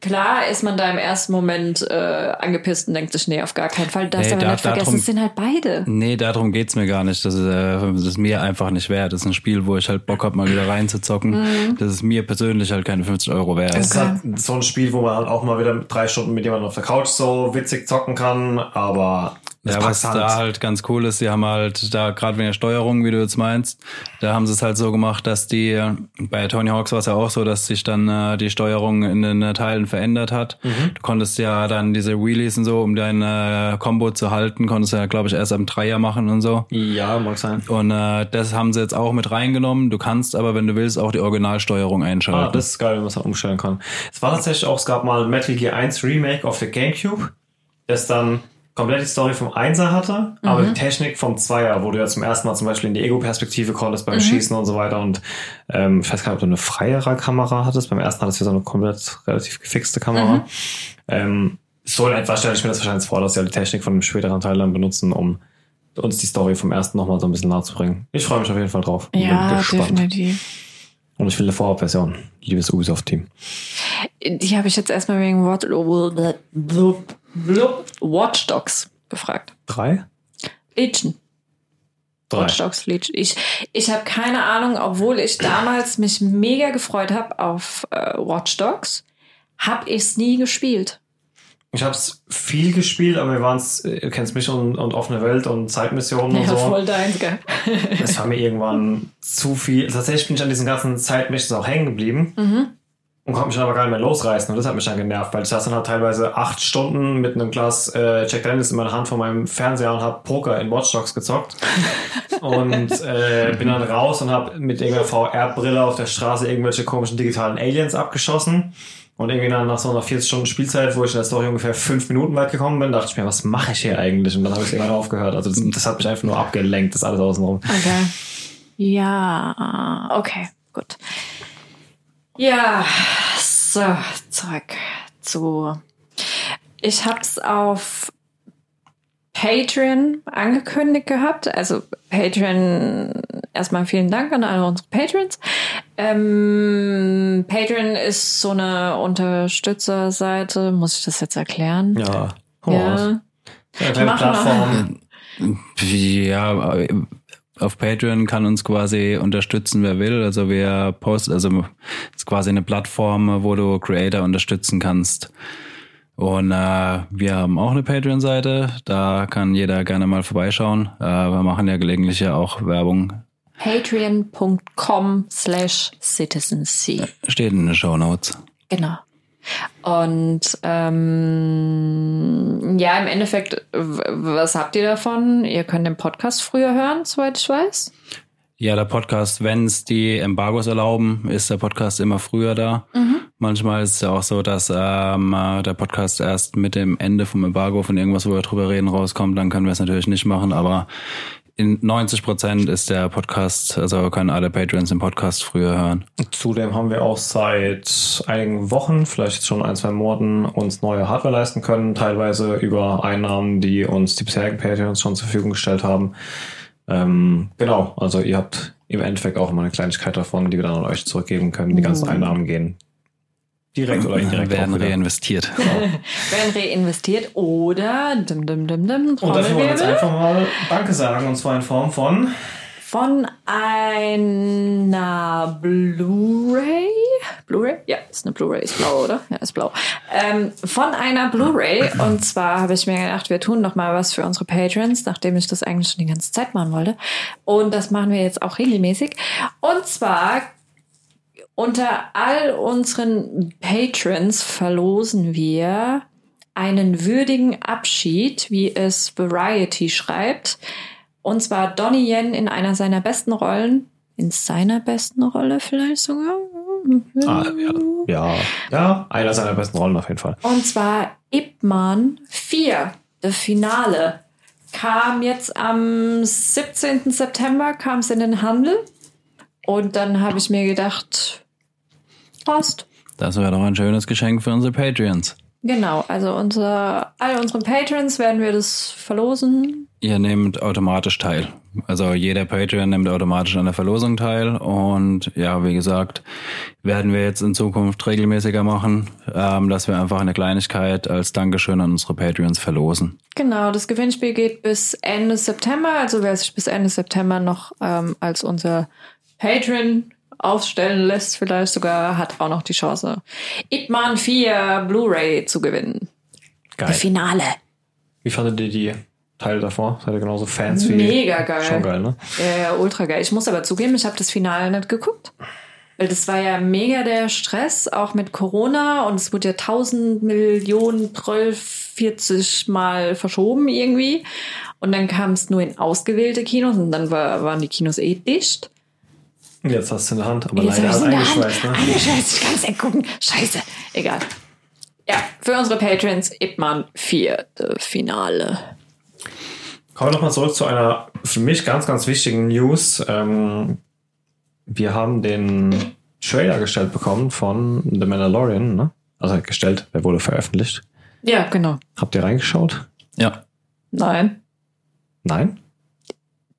Klar ist man da im ersten Moment äh, angepisst und denkt sich, nee, auf gar keinen Fall. Das Nee, aber da- nicht vergessen, darum- es sind halt beide. Nee, darum geht's mir gar nicht. Das ist, äh, das ist mir einfach nicht wert. Das ist ein Spiel, wo ich halt Bock hab, mal wieder reinzuzocken. Mhm. Das ist mir persönlich halt keine 50 Euro wert. Es ist halt so ein Spiel, wo man halt auch mal wieder drei Stunden mit jemandem auf der Couch so witzig zocken kann, aber es Ja, was da halt ganz cool ist, die haben halt da gerade wegen der Steuerung, wie du jetzt meinst, da haben sie es halt so gemacht, dass die bei Tony Hawks war es ja auch so, dass sich dann äh, die Steuerung in den äh, Teilen verändert hat. Du konntest ja dann diese Wheelies und so, um dein äh, Combo zu halten, konntest ja glaube ich erst am Dreier machen und so. Ja, mag sein. Und äh, das haben sie jetzt auch mit reingenommen. Du kannst aber, wenn du willst, auch die Originalsteuerung einschalten. Ah, das ist geil, wenn man es halt umstellen kann. Es war tatsächlich auch, es gab mal Metal Gear 1 Remake auf der Gamecube, das dann komplett die Story vom Einser hatte, aber die Technik vom Zweier, wo du ja zum ersten Mal zum Beispiel in die Ego-Perspektive konntest beim Schießen und so weiter und ähm, ich weiß gar nicht, ob du eine freiere Kamera hattest. Beim ersten hattest du so eine komplett relativ gefixte Kamera. Ähm, so in etwa stelle ich mir das wahrscheinlich vor, dass sie halt die Technik von dem späteren Teil dann benutzen, um uns die Story vom ersten nochmal so ein bisschen nahezubringen. Ich freue mich auf jeden Fall drauf. Ja, definitiv. Und ich will eine Vorabversion. Liebes Ubisoft-Team. Die habe ich jetzt erstmal wegen Watch, Watch Dogs gefragt. Drei? Legion. Drei. Watch Dogs Legion. Ich, ich habe keine Ahnung, obwohl ich damals mich mega gefreut habe auf äh, Watch Dogs, habe ich es nie gespielt. Ich habe es viel gespielt, aber wir waren es, du kennst mich und, und offene Welt und Zeitmissionen und Ja, so. voll deins, gell? [laughs] Das war mir irgendwann zu viel. Tatsächlich bin ich an diesen ganzen Zeitmissions auch hängen geblieben und konnte mich dann aber gar nicht mehr losreißen. Und das hat mich dann genervt, weil ich saß dann halt teilweise acht Stunden mit einem Glas äh, Jack Daniels in meiner Hand vor meinem Fernseher und habe Poker in Watch Dogs gezockt. [laughs] und äh, bin dann raus und habe mit irgendeiner VR-Brille auf der Straße irgendwelche komischen digitalen Aliens abgeschossen. Und irgendwie dann nach so einer 40 Stunden Spielzeit, wo ich in der Story ungefähr fünf Minuten weit gekommen bin, dachte ich mir, was mache ich hier eigentlich? Und dann habe ich irgendwann aufgehört. Also das, das hat mich einfach nur abgelenkt, das alles außenrum. Okay. Ja, okay, gut. Ja, so, zurück zu. Ich hab's auf Patreon angekündigt gehabt. Also Patreon, erstmal vielen Dank an alle unsere Patrons. Ähm, Patreon ist so eine Unterstützerseite. Muss ich das jetzt erklären? Ja. Raus. Ja. Plattform. Ja, auf Patreon kann uns quasi unterstützen, wer will. Also wir posten, also es ist quasi eine Plattform, wo du Creator unterstützen kannst. Und äh, wir haben auch eine Patreon-Seite, da kann jeder gerne mal vorbeischauen. Äh, wir machen ja gelegentlich ja auch Werbung. Patreon.com slash citizenc. Steht in den Show Notes. Genau. Und ähm, ja, im Endeffekt, was habt ihr davon? Ihr könnt den Podcast früher hören, soweit ich weiß. Ja, der Podcast, wenn es die Embargos erlauben, ist der Podcast immer früher da. Manchmal ist es ja auch so, dass ähm, äh, der Podcast erst mit dem Ende vom Embargo von irgendwas, wo wir drüber reden, rauskommt. Dann können wir es natürlich nicht machen, aber in 90 Prozent ist der Podcast, also können alle Patrons den Podcast früher hören. Zudem haben wir auch seit einigen Wochen, vielleicht schon ein, zwei Monaten, uns neue Hardware leisten können, teilweise über Einnahmen, die uns die bisherigen Patreons schon zur Verfügung gestellt haben. Ähm, genau, also ihr habt im Endeffekt auch immer eine Kleinigkeit davon, die wir dann an euch zurückgeben können. Die ganzen Einnahmen gehen direkt oder indirekt werden reinvestiert. [laughs] Werden reinvestiert oder dim, dim, dim, dim, Und dafür wollen wir jetzt einfach mal Danke sagen, und zwar in Form von von einer Blu-ray. Blu-ray? Ja, ist eine Blu-ray, ist blau, oder? Ja, ist blau. Ähm, von einer Blu-ray. Und zwar habe ich mir gedacht, wir tun noch mal was für unsere Patrons, nachdem ich das eigentlich schon die ganze Zeit machen wollte. Und das machen wir jetzt auch regelmäßig. Und zwar unter all unseren Patrons verlosen wir einen würdigen Abschied, wie es Variety schreibt. Und zwar Donnie Yen in einer seiner besten Rollen. In seiner besten Rolle vielleicht sogar. Ah, ja, ja, ja, einer seiner besten Rollen auf jeden Fall. Und zwar Ip Man 4, das Finale. Kam jetzt am 17. September, kam es in den Handel. Und dann habe ich mir gedacht, passt. Das wäre doch ein schönes Geschenk für unsere Patreons. Genau, also unser, all unseren Patrons werden wir das verlosen. Ihr nehmt automatisch teil. Also jeder Patreon nimmt automatisch an der Verlosung teil. Und ja, wie gesagt, werden wir jetzt in Zukunft regelmäßiger machen, ähm, dass wir einfach eine Kleinigkeit als Dankeschön an unsere Patreons verlosen. Genau, das Gewinnspiel geht bis Ende September. Also wer sich bis Ende September noch ähm, als unser Patron aufstellen lässt, vielleicht sogar, hat auch noch die Chance, Ip Man 4 Blu-ray zu gewinnen. Geil. Die Finale. Wie fandet ihr die Teile davor? Seid ihr genauso Fans wie Mega geil. Schon geil, ne? Ja, ja, ultra geil. Ich muss aber zugeben, ich habe das Finale nicht geguckt. Weil das war ja mega der Stress, auch mit Corona. Und es wurde ja tausend Millionen, 12, 40 Mal verschoben irgendwie. Und dann kam es nur in ausgewählte Kinos und dann war, waren die Kinos eh dicht. Jetzt hast du in der Hand, aber Jetzt leider Hand. eingeschweißt, ne? Eingeschweißt, ich kann es nicht gucken. Scheiße. Egal. Ja, für unsere Patrons Ipman 4. Finale. Kommen wir nochmal zurück zu einer für mich ganz, ganz wichtigen News. Ähm, wir haben den Trailer gestellt bekommen von The Mandalorian, ne? Also gestellt, der wurde veröffentlicht. Ja, genau. Habt ihr reingeschaut? Ja. Nein. Nein?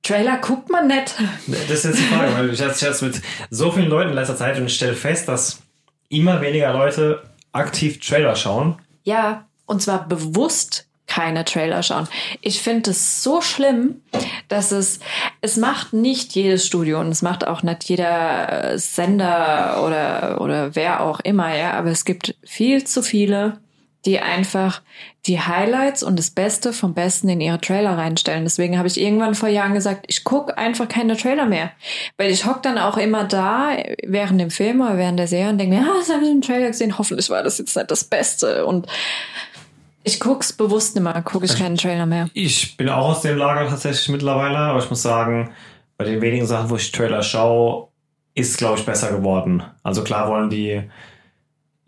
Trailer guckt man nicht. Das ist jetzt die Frage, weil ich jetzt, jetzt mit so vielen Leuten in letzter Zeit und ich stelle fest, dass immer weniger Leute aktiv Trailer schauen. Ja, und zwar bewusst keine Trailer schauen. Ich finde es so schlimm, dass es, es macht nicht jedes Studio und es macht auch nicht jeder äh, Sender oder, oder wer auch immer, ja, aber es gibt viel zu viele, die einfach die Highlights und das Beste vom Besten in ihre Trailer reinstellen. Deswegen habe ich irgendwann vor Jahren gesagt, ich gucke einfach keine Trailer mehr. Weil ich hock dann auch immer da während dem Film oder während der Serie und denke mir, ah, das habe ich im Trailer gesehen, hoffentlich war das jetzt nicht das Beste. Und ich guck's bewusst nicht mehr, gucke ich keinen Trailer mehr. Ich bin auch aus dem Lager tatsächlich mittlerweile, aber ich muss sagen, bei den wenigen Sachen, wo ich Trailer schaue, ist glaube ich besser geworden. Also klar wollen die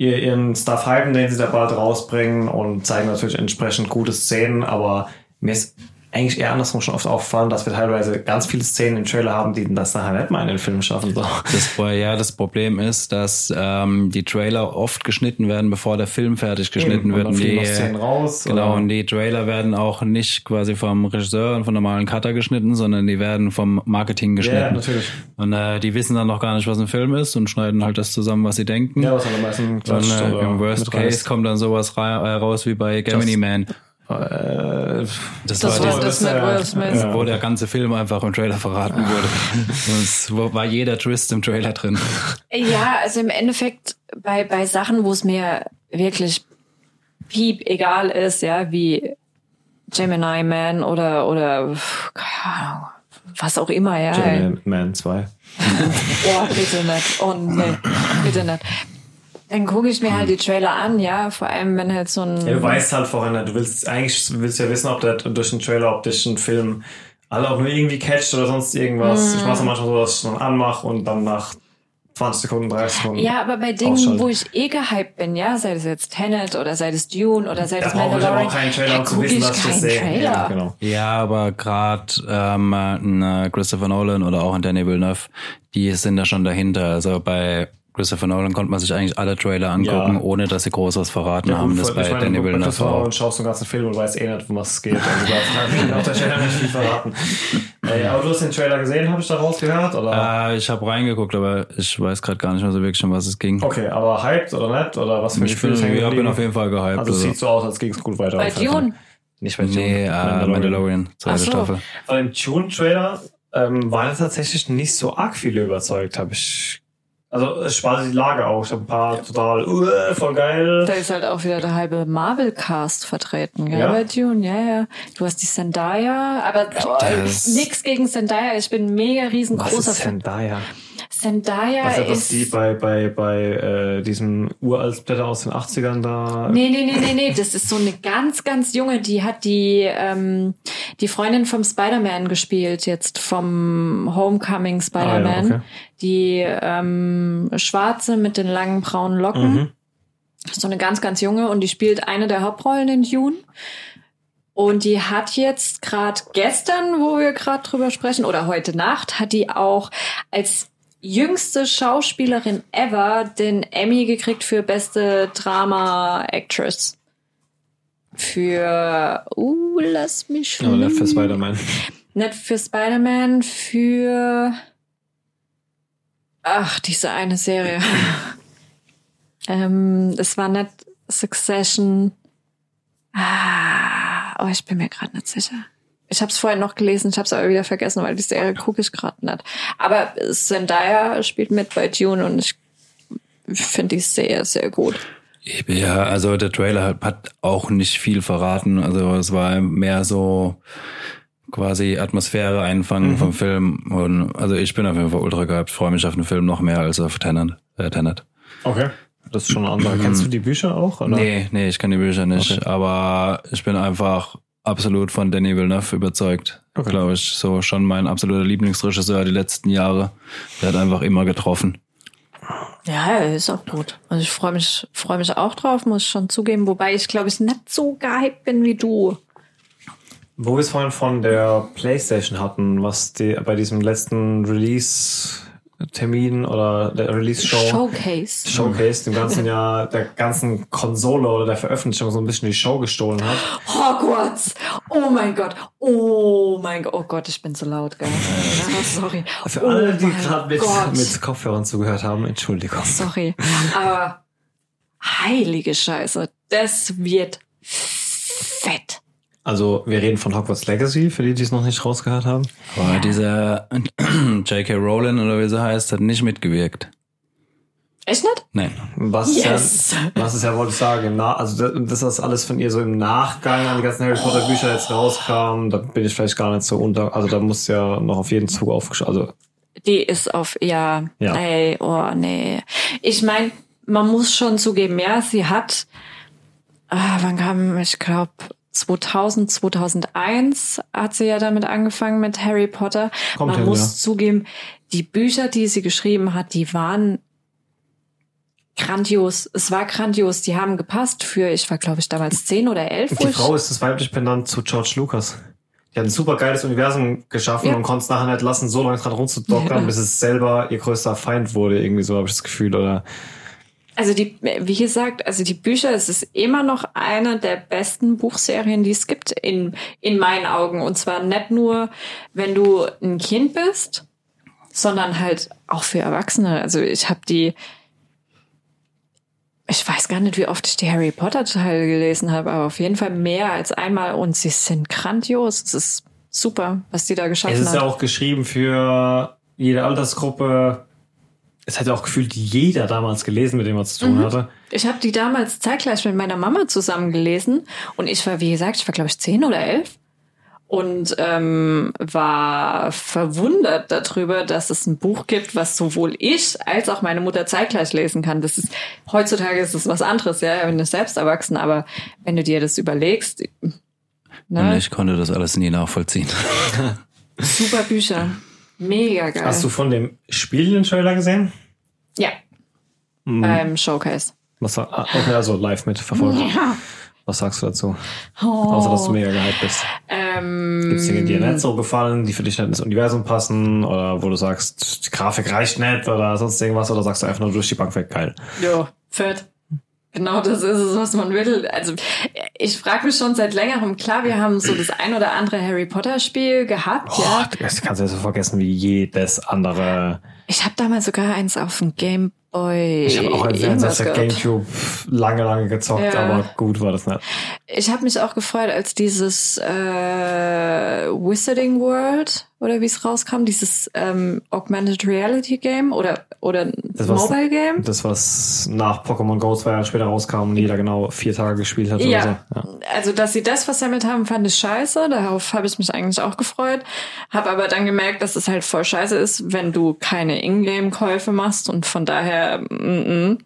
ihr, ihren Stuff hypen, den sie da bald rausbringen und zeigen natürlich entsprechend gute Szenen, aber mir ist eigentlich eher andersrum schon oft auffallen, dass wir teilweise ganz viele Szenen im Trailer haben, die das nachher nicht mal in den Film schaffen. So. Das, ja, das Problem ist, dass ähm, die Trailer oft geschnitten werden, bevor der Film fertig geschnitten Eben, wird. dann Und fliegen die, Szenen raus, genau, oder? und die Trailer werden auch nicht quasi vom Regisseur und vom normalen Cutter geschnitten, sondern die werden vom Marketing geschnitten. Ja, natürlich. Und äh, die wissen dann noch gar nicht, was ein Film ist und schneiden halt das zusammen, was sie denken. Ja, was am meisten äh, im Worst Case kommt dann sowas äh, raus wie bei Gemini Man. Äh, Das war war das mit Will Smith. Ja. wo der ganze Film einfach im Trailer verraten wurde. [laughs] Und es war jeder Twist im Trailer drin. Ja, also im Endeffekt bei, bei Sachen, wo es mir wirklich piep egal ist, ja, wie Gemini Man oder, oder, keine Ahnung, was auch immer, ja. Gemini Man 2. Oh, [laughs] bitte nicht. Oh, nee, bitte nicht. Dann gucke ich mir halt die Trailer an, ja, vor allem wenn halt so ein... Ja, du weißt halt vorhin, du willst eigentlich willst ja wissen, ob der durch den Trailer, ob dich ein Film alle auch nur irgendwie catcht oder sonst irgendwas. Ich mache es manchmal so, dass ich dann anmache und dann nach 20 Sekunden, 30 Sekunden. Ja, aber bei Dingen, Ausschalten. wo ich eh gehypt bin, ja, sei es jetzt Tenet oder sei es Dune oder sei da es brauche ich aber Mandalorian, auch keinen Trailer, um zu wissen, ich dass ich das sehe. Trailer. Ja, genau. Ja, aber gerade ähm, ein, äh, Christopher Nolan oder auch ein Danny Villeneuve, die sind da schon dahinter. Also bei Christopher Nolan konnte man sich eigentlich alle Trailer angucken, Ja. ohne dass sie groß was verraten Ja, haben. Das ich bei meine, Danny bei Villeneuve Christopher auch. Nolan schaust du den ganzen Film und weißt eh nicht, um was es geht. Also da kann auch der Trailer nicht viel verraten. [laughs] Äh, aber du hast den Trailer gesehen, habe ich daraus gehört? Oder? Äh, ich habe reingeguckt, aber ich weiß gerade gar nicht mehr so wirklich, um was es ging. Okay, aber hyped oder nicht? Oder was für Ich bin, ja, bin auf jeden Fall gehypt. Also es Also, sieht so aus, als ging es gut weiter. Bei. Dune? Nicht bei Dune. nee, äh, Mandalorian, zweite Ach so. Staffel. Von dem Tune-Trailer ähm, war tatsächlich nicht so arg viele überzeugt, habe ich. Also es spart die Lage auch. Ich habe ein paar total uh, voll geil. Da ist halt auch wieder der halbe Marvel-Cast vertreten, gell, Ja. bei Dune, ja, ja. Du hast die Zendaya, aber oh, nix gegen Zendaya, ich bin mega riesengroßer Was ist Fan. Zendaya? Was ist das ist... die bei, bei, bei äh, diesem Uraltblätter aus den 80ern da? Nee, nee, nee, nee, nee, das ist so eine ganz, ganz junge, die hat die, ähm, die Freundin vom Spider-Man gespielt, jetzt vom Homecoming Spider-Man. Ah, ja, okay. Die ähm, schwarze mit den langen braunen Locken. Mhm. So eine ganz, ganz junge und die spielt eine der Hauptrollen in Dune. Und die hat jetzt gerade gestern, wo wir gerade drüber sprechen, oder heute Nacht, hat die auch als jüngste Schauspielerin ever den Emmy gekriegt für beste Drama Actress. Für, uh, lass mich Aber nicht für Spider-Man. Nicht für Spider-Man, für, ach, diese eine Serie. [laughs] ähm, es war nicht Succession. Ah, oh, ich bin mir gerade nicht sicher. Ich habe es vorhin noch gelesen, ich habe es aber wieder vergessen, weil die Serie gucke ich gerade nicht. Aber Zendaya spielt mit bei Dune und ich finde die sehr, sehr gut. Ja, also der Trailer hat, hat auch nicht viel verraten. Also es war mehr so quasi Atmosphäre einfangen vom Film. Und also ich bin auf jeden Fall ultra gehypt, freue mich auf den Film noch mehr als auf Tenet. Äh, Tenet. Okay. Das ist schon ein anderer. Kennst du die Bücher auch? Oder? Nee, nee, ich kenne die Bücher nicht. Okay. Aber ich bin einfach absolut von Danny Villeneuve überzeugt. Okay. Glaube ich. So schon mein absoluter Lieblingsregisseur die letzten Jahre. Der hat einfach immer getroffen. Ja, er ist auch gut. Also ich freue mich, freue mich auch drauf, muss ich schon zugeben. Wobei ich glaube ich nicht so gehypt bin wie du. Wo wir es vorhin von der PlayStation hatten, was die bei diesem letzten Release-Termin oder der Release-Show Showcase. Showcase dem ganzen Jahr der ganzen Konsole oder der Veröffentlichung so ein bisschen die Show gestohlen hat. Hogwarts. Oh mein Gott. Oh mein Gott. Oh Gott, ich bin so laut, gell? [laughs] Sorry. Für oh alle, die gerade mit, Gott. mit Kopfhörern zugehört haben, Entschuldigung. Sorry. Aber heilige Scheiße. Das wird fett. Also wir reden von Hogwarts Legacy, für die, die es noch nicht rausgehört haben. Aber dieser [clears throat] J.K. Rowling oder wie sie heißt, hat nicht mitgewirkt. Echt nicht? Nein. Was Yes. ist ja, was ist ja, wollte ich sagen, na, also das, das ist alles von ihr so im Nachgang an die ganzen Harry Potter Bücher jetzt rauskam, da bin ich vielleicht gar nicht so unter, also da muss ja noch auf jeden Zug aufgesch, also Die ist auf, ja, Ja. ey, oh nee. Ich meine, man muss schon zugeben, ja, sie hat, ah, wann kam, ich glaube, 2000, 2001 hat sie ja damit angefangen mit Harry Potter. Kommt man hin, muss ja. zugeben, die Bücher, die sie geschrieben hat, die waren grandios. Es war grandios. Die haben gepasst für, ich war glaube ich damals zehn oder elf. die Frau ist das weiblich benannt zu George Lucas. Die hat ein super geiles Universum geschaffen Ja. und konnte es nachher nicht lassen, so lange dran rumzudoktern, Ja. bis es selber ihr größter Feind wurde, irgendwie so habe ich das Gefühl, oder? Also die, wie gesagt, also die Bücher, es ist immer noch eine der besten Buchserien, die es gibt in, in meinen Augen. Und zwar nicht nur, wenn du ein Kind bist, sondern halt auch für Erwachsene. Also ich habe die, ich weiß gar nicht, wie oft ich die Harry Potter Teile gelesen habe, aber auf jeden Fall mehr als einmal und sie sind grandios. Es ist super, was die da geschaffen Es ist hat. ja auch geschrieben für jede Altersgruppe. Es hat ja auch gefühlt jeder damals gelesen, mit dem er zu tun Mhm. hatte. Ich habe die damals zeitgleich mit meiner Mama zusammen gelesen und ich war, wie gesagt, ich war glaube ich zehn oder elf und ähm, war verwundert darüber, dass es ein Buch gibt, was sowohl ich als auch meine Mutter zeitgleich lesen kann. Das ist heutzutage ist es was anderes, ja, wenn du selbst erwachsen, aber wenn du dir das überlegst, Und ne, ich konnte das alles nie nachvollziehen. super Bücher, mega geil. Hast du von dem Spiel den Trailer gesehen? ja, Mhm. beim Showcase. Was ah, okay, also live mitverfolgt. Ja. Was sagst du dazu? Oh. Außer, dass du mega gehypt bist. Ähm, Gibt es Dinge, die dir nicht so gefallen, die für dich nicht ins Universum passen? Oder wo du sagst, die Grafik reicht nicht oder sonst irgendwas? Oder sagst du einfach nur durch die Bank weg, geil? Ja, fett. Genau das ist es, was man will. Also ich frage mich schon seit längerem, klar, wir haben so das ein oder andere Harry Potter Spiel gehabt, Boah, ja. das kannst du ja so vergessen wie jedes andere. Ich habe damals sogar eins auf dem Game Boy. Ich habe auch ein irgendwas Fernseher gehabt. Gamecube lange, lange gezockt, Ja. aber gut war das nicht. Ich habe mich auch gefreut, als dieses äh, Wizarding World oder wie es rauskam, dieses ähm, Augmented Reality Game oder oder Das Mobile Game. Das, was nach Pokémon Go zwei Jahre später rauskam und jeder genau vier Tage gespielt hat Ja. oder so. Ja. Also, dass sie das versammelt haben, fand ich scheiße. Darauf habe ich mich eigentlich auch gefreut. Habe aber dann gemerkt, dass es halt voll scheiße ist, wenn du keine Ingame-Käufe machst und von daher, mm, mm.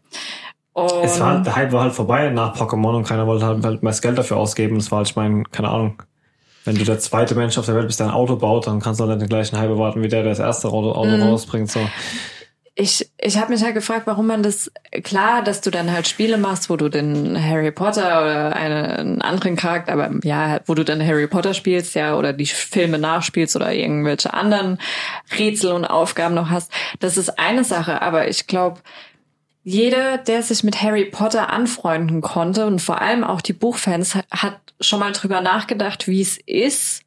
Und Es war, der Hype war halt vorbei nach Pokémon und keiner wollte halt, halt mehr Geld dafür ausgeben. Das war halt, ich meine, keine Ahnung. Wenn du der zweite Mensch auf der Welt bist, der ein Auto baut, dann kannst du halt nicht den gleichen Hype erwarten wie der, der das erste Auto, Auto Mhm. rausbringt. So. Ich, ich habe mich halt gefragt, warum man das, klar, dass du dann halt Spiele machst, wo du den Harry Potter oder eine, einen anderen Charakter, aber ja, wo du dann Harry Potter spielst, ja, oder die Filme nachspielst oder irgendwelche anderen Rätsel und Aufgaben noch hast. Das ist eine Sache, aber ich glaube, jeder, der sich mit Harry Potter anfreunden konnte und vor allem auch die Buchfans, hat schon mal drüber nachgedacht, wie es ist,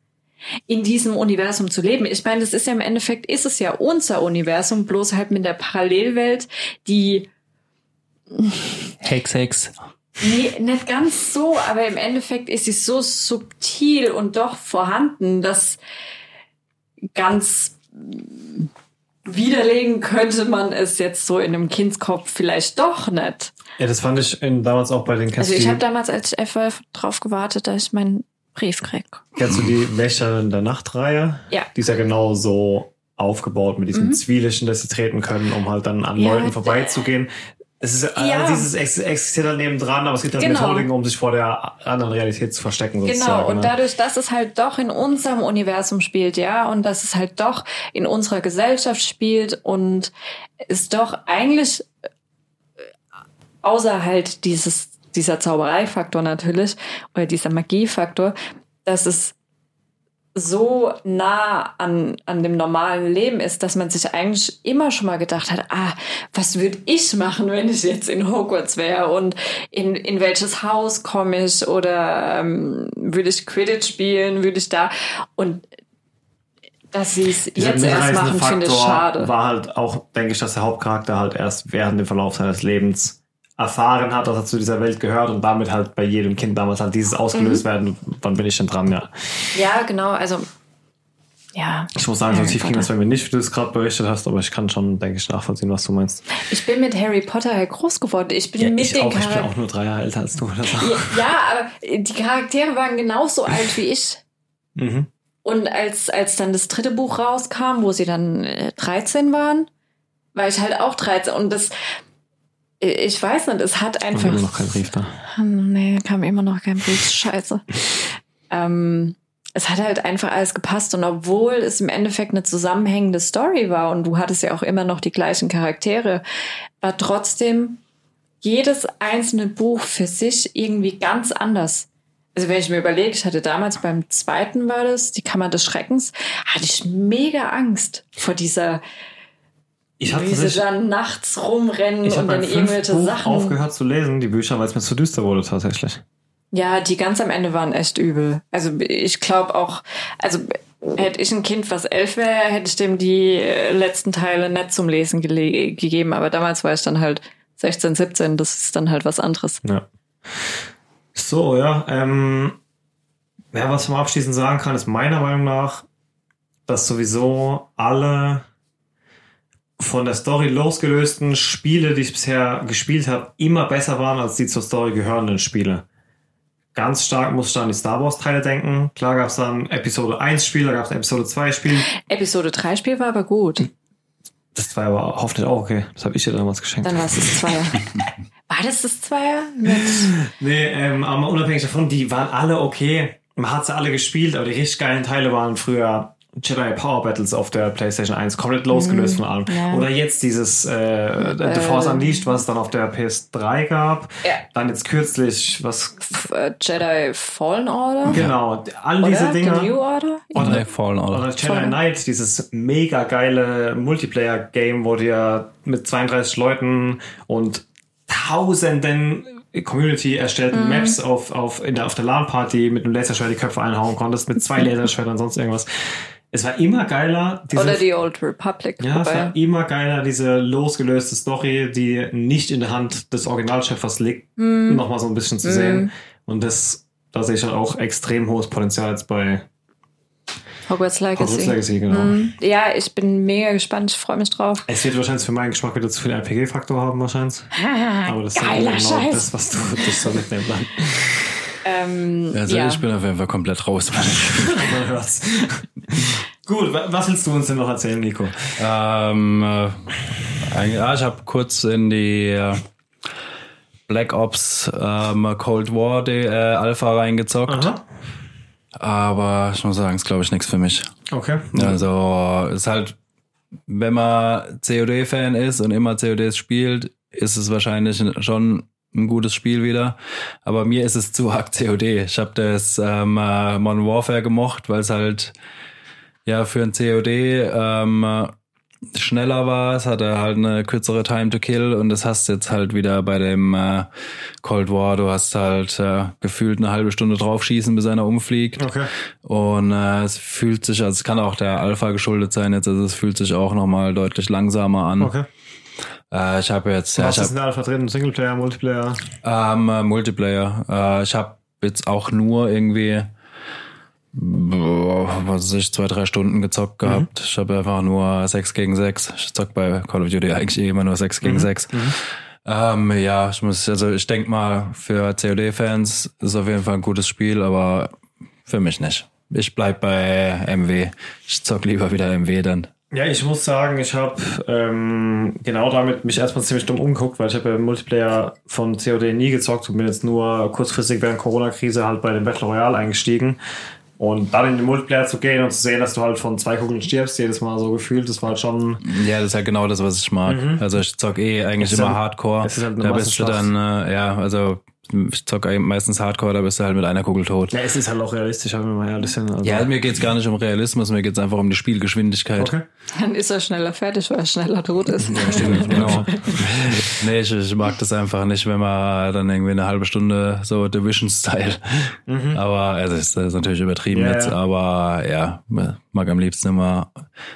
in diesem Universum zu leben. Ich meine, das ist ja im Endeffekt, ist es ja unser Universum, bloß halt mit der Parallelwelt, die Hex, Hex. Nee, nicht ganz so, aber im Endeffekt ist sie so subtil und doch vorhanden, dass ganz widerlegen könnte man es jetzt so in einem Kindskopf vielleicht doch nicht. Ja, das fand ich in, damals auch bei den Also ich habe damals als FF drauf gewartet, dass ich meinen Brief krieg. Kennst du die [laughs] Wächter der Nachtreihe? Ja. Die ist ja genau so aufgebaut mit diesem Mhm. Zwielichten, dass sie treten können, um halt dann an Ja, Leuten vorbeizugehen. Es ist ja, Ja. also dieses ex existiert halt nebendran, aber es gibt halt Genau. Methodiken, um sich vor der anderen Realität zu verstecken, sozusagen. Genau, und ne? dadurch, dass es halt doch in unserem Universum spielt, ja, und dass es halt doch in unserer Gesellschaft spielt und es doch eigentlich äh, außer halt dieses, dieser Zaubereifaktor natürlich oder dieser Magiefaktor, dass es so nah an, an dem normalen Leben ist, dass man sich eigentlich immer schon mal gedacht hat, ah, was würde ich machen, wenn ich jetzt in Hogwarts wäre und in, in welches Haus komme ich oder ähm, würde ich Quidditch spielen, würde ich da und dass sie es jetzt erst machen, finde ich schade. War halt auch, denke ich, dass der Hauptcharakter halt erst während dem Verlauf seines Lebens erfahren hat, dass er zu dieser Welt gehört und damit halt bei jedem Kind damals halt dieses ausgelöst Mhm. werden. Wann bin ich denn dran, ja. Ja, genau, also ja. Ich muss sagen, so Harry tief ging das Potter. bei mir nicht, wie du es gerade berichtet hast, aber ich kann schon, denke ich, nachvollziehen, was du meinst. Ich bin mit Harry Potter halt groß geworden. Ich bin mit ich, den auch, ich bin Charakteren. auch nur drei Jahre älter als du oder so. Ja, ja, aber die Charaktere waren genauso alt wie ich. Mhm. Und als, als dann das dritte Buch rauskam, wo sie dann äh, 13 waren, war ich halt auch 13. Und das, äh, ich weiß nicht, es hat einfach. immer noch kein Brief da. Nee, kam immer noch kein Brief. [laughs] Scheiße. ähm, es hat halt einfach alles gepasst. Und obwohl es im Endeffekt eine zusammenhängende Story war und du hattest ja auch immer noch die gleichen Charaktere, war trotzdem jedes einzelne Buch für sich irgendwie ganz anders. Also wenn ich mir überlege, ich hatte damals beim zweiten war das, die Kammer des Schreckens, hatte ich mega Angst vor dieser, Ich habe wie sie dann nachts rumrennen ich hab und dann irgendwelche Buch Sachen. aufgehört zu lesen, die Bücher, weil es mir zu düster wurde tatsächlich. Ja, die ganz am Ende waren echt übel. Also ich glaube auch, also hätte ich ein Kind, was elf wäre, hätte ich dem die äh, letzten Teile nicht zum Lesen gele- gegeben. Aber damals war ich dann halt 16, 17, das ist dann halt was anderes. Ja. So, ja. Ähm, ja, was man abschließend sagen kann, ist meiner Meinung nach, dass sowieso alle von der Story losgelösten Spiele, die ich bisher gespielt habe, immer besser waren als die zur Story gehörenden Spiele. Ganz stark muss ich an die Star Wars Teile denken. Klar gab es dann Episode 1 Spiel, da gab es Episode 2 Spiel. Episode 3 Spiel war aber gut. Das war aber hoffentlich auch okay. Das habe ich dir damals geschenkt. Dann war es das Zweier. [laughs] War das das Zweier? Mit Nee, ähm, aber unabhängig davon, die waren alle okay. Man hat sie alle gespielt, aber die richtig geilen Teile waren früher Jedi Power Battles auf der PlayStation 1, komplett losgelöst von allem. Mhm. ja. Oder jetzt dieses äh, The Force Unleashed, was es dann auf der PS3 gab. Ja. Dann jetzt kürzlich, was F- äh, Jedi Fallen Order? genau, all Oder? diese The New Dinge. Order? Oder, Nee, Fallen Order. oder Jedi Fallen. Knight, dieses mega geile Multiplayer-Game, wo dir mit 32 Leuten und tausenden Community erstellten Mhm. Maps auf, auf, in der, auf der LAN-Party mit einem Laserschwert die Köpfe einhauen konntest, mit zwei [laughs] Laserschwertern und sonst irgendwas. Es war immer geiler, diese, Oder die Old Republic. ja, es wobei- war immer geiler, diese losgelöste Story, die nicht in der Hand des Originalschöpfers liegt, Mhm. nochmal so ein bisschen zu sehen. Und das, da sehe ich halt auch extrem hohes Potenzial jetzt bei Hogwarts Legacy. Hogwarts Legacy, genau. Mhm. Ja, ich bin mega gespannt. Ich freue mich drauf. Es wird wahrscheinlich für meinen Geschmack wieder zu viel RPG-Faktor haben, wahrscheinlich. [laughs] Aber das ist genau Scheiß. das, was du das soll mitnehmen dann. [laughs] Ähm, Also ja. ich bin auf jeden Fall komplett raus. [laughs] Gut, wa- was willst du uns denn noch erzählen, Nico? ähm, äh, eigentlich- ja, ich habe kurz in die äh, Black Ops ähm, Cold War die, äh, Alpha reingezockt. Aber ich muss sagen, ist glaube ich nichts für mich. Okay. Also ist halt wenn man COD-Fan ist und immer CODs spielt, ist es wahrscheinlich schon ein gutes Spiel wieder. Aber mir ist es zu arg COD. Ich habe das ähm, äh, Modern Warfare gemocht, weil es halt ja für ein COD ähm, schneller war, es hatte halt eine kürzere Time to Kill und das hast du jetzt halt wieder bei dem äh, Cold War. Du hast halt äh, gefühlt eine halbe Stunde draufschießen, bis einer umfliegt. Okay. Und äh, es fühlt sich, also es kann auch der Alpha geschuldet sein jetzt, also es fühlt sich auch nochmal deutlich langsamer an. Okay. Äh, ich habe jetzt, ja, Was ich ist denn da vertreten? Singleplayer, Multiplayer? ähm, äh, Multiplayer. Äh, ich habe jetzt auch nur irgendwie boah, was weiß ich, zwei, drei Stunden gezockt gehabt. Ich habe einfach nur 6 gegen 6. Ich zock bei Call of Duty eigentlich eh immer nur 6 gegen 6. Ähm, ja, ich muss, also ich denk mal, für COD-Fans ist auf jeden Fall ein gutes Spiel, aber für mich nicht. Ich bleib bei MW. Ich zock lieber wieder MW dann. Ja, ich muss sagen, ich habe ähm, genau damit mich erstmal ziemlich dumm umgeguckt, weil ich habe ja Multiplayer von COD nie gezockt und bin jetzt nur kurzfristig während Corona-Krise halt bei dem Battle Royale eingestiegen. Und dann in den Multiplayer zu gehen und zu sehen, dass du halt von zwei Kugeln stirbst, jedes Mal so gefühlt, das war halt schon. Ja, das ist ja genau das, was ich mag. Also ich zock eh eigentlich immer halt- Hardcore. halt eine da bist du dann, äh, ja, also ich zock eigentlich meistens Hardcore, da bist du halt mit einer Kugel tot. Ja, es ist halt auch realistisch, wenn wir mal ehrlich sind. Also. Ja, mir geht's gar nicht um Realismus, mir geht's einfach um die Spielgeschwindigkeit. Okay. Dann ist er schneller fertig, weil er schneller tot ist. [laughs] Genau. nee, ich, ich mag das einfach nicht, wenn man dann irgendwie eine halbe Stunde so Division-Style. Aber also es ist, das ist natürlich übertrieben Ja, jetzt, ja. aber ja, mag am liebsten immer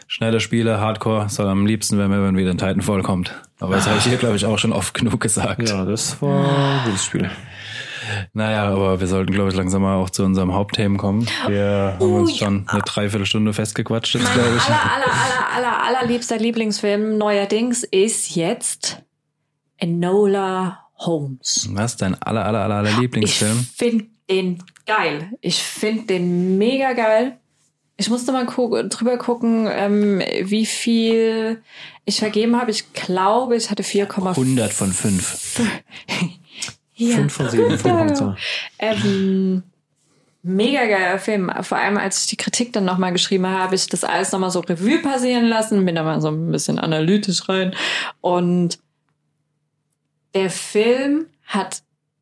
schnelle Spiele, Hardcore, soll am liebsten, wenn mir wieder ein Titanfall kommt. Aber das habe ich hier, glaube ich, auch schon oft genug gesagt. Ja, das war ein gutes Spiel. Naja, aber wir sollten, glaube ich, langsam mal auch zu unserem Hauptthemen kommen. Wir haben uns schon eine Dreiviertelstunde festgequatscht jetzt, glaube ich. aller, aller, aller, aller, allerliebster Lieblingsfilm neuerdings ist jetzt Enola Holmes. Was dein aller, aller, aller, aller Ich Lieblingsfilm? finde den geil. Ich finde den mega geil. Ich musste mal gu drüber gucken, ähm, wie viel ich vergeben habe. Ich glaube, ich hatte 4,5. 100 von 5. [laughs] Ja. Fünf von sieben von Punkten. Ähm, mega geiler Film. Vor allem, als ich die Kritik dann nochmal geschrieben habe, habe ich das alles nochmal so Revue passieren lassen, bin da mal so ein bisschen analytisch rein. Und der Film hat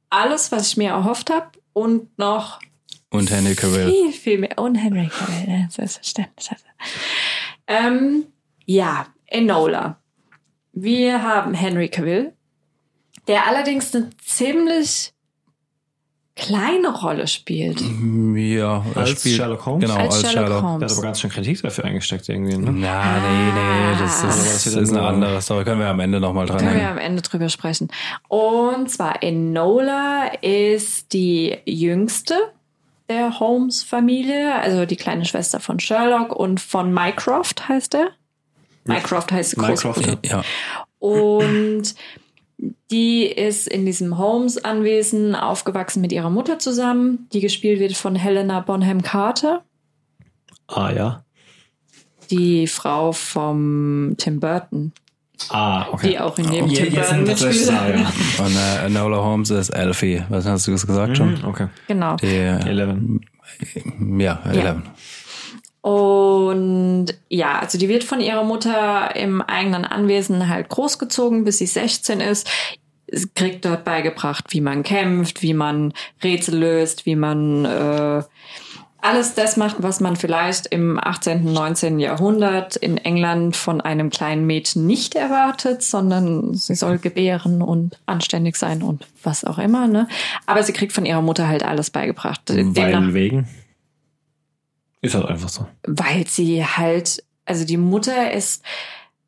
alles, was ich mir erhofft habe und noch Und Henry Cavill. viel, viel mehr. Und Henry Cavill, ne? selbstverständlich. Ähm, ja, Enola. Wir haben Henry Cavill, der allerdings eine ziemlich kleine Rolle spielt. Ja, er Als spielt Sherlock Holmes? Genau, Als als, Sherlock Sherlock. Holmes. Der hat aber ganz schön Kritik dafür eingesteckt irgendwie, ne? Na, nee, nee, das Ah. ist, das ist dann eine andere Story. Können wir am Ende nochmal dran Können wir hängen. am Ende drüber sprechen. Und zwar Enola ist die jüngste der Holmes-Familie, also die kleine Schwester von Sherlock und von Mycroft heißt er. Mycroft heißt Mycroft, Großbruder. ja. Ja, Und die ist in diesem Holmes-Anwesen aufgewachsen mit ihrer Mutter zusammen, die gespielt wird von Helena Bonham Carter, Ah, ja. die Frau vom Tim Burton, Ah, okay. die auch in jedem Ja, Tim jetzt Burton mitspielt. ah, ja. und äh, Enola Holmes ist Elfie. Was hast du das gesagt schon? Mhm, Okay. Genau. Die, Eleven. ja, Eleven. Und ja, also die wird von ihrer Mutter im eigenen Anwesen halt großgezogen, bis sie 16 ist. Es kriegt dort beigebracht, wie man kämpft, wie man Rätsel löst, wie man äh, alles das macht, was man vielleicht im 18., 19. Jahrhundert in England von einem kleinen Mädchen nicht erwartet, sondern sie soll gebären und anständig sein und was auch immer. Ne? Aber sie kriegt von ihrer Mutter halt alles beigebracht. Demnach- Weil wegen. Ist halt einfach so. weil sie halt, also die Mutter ist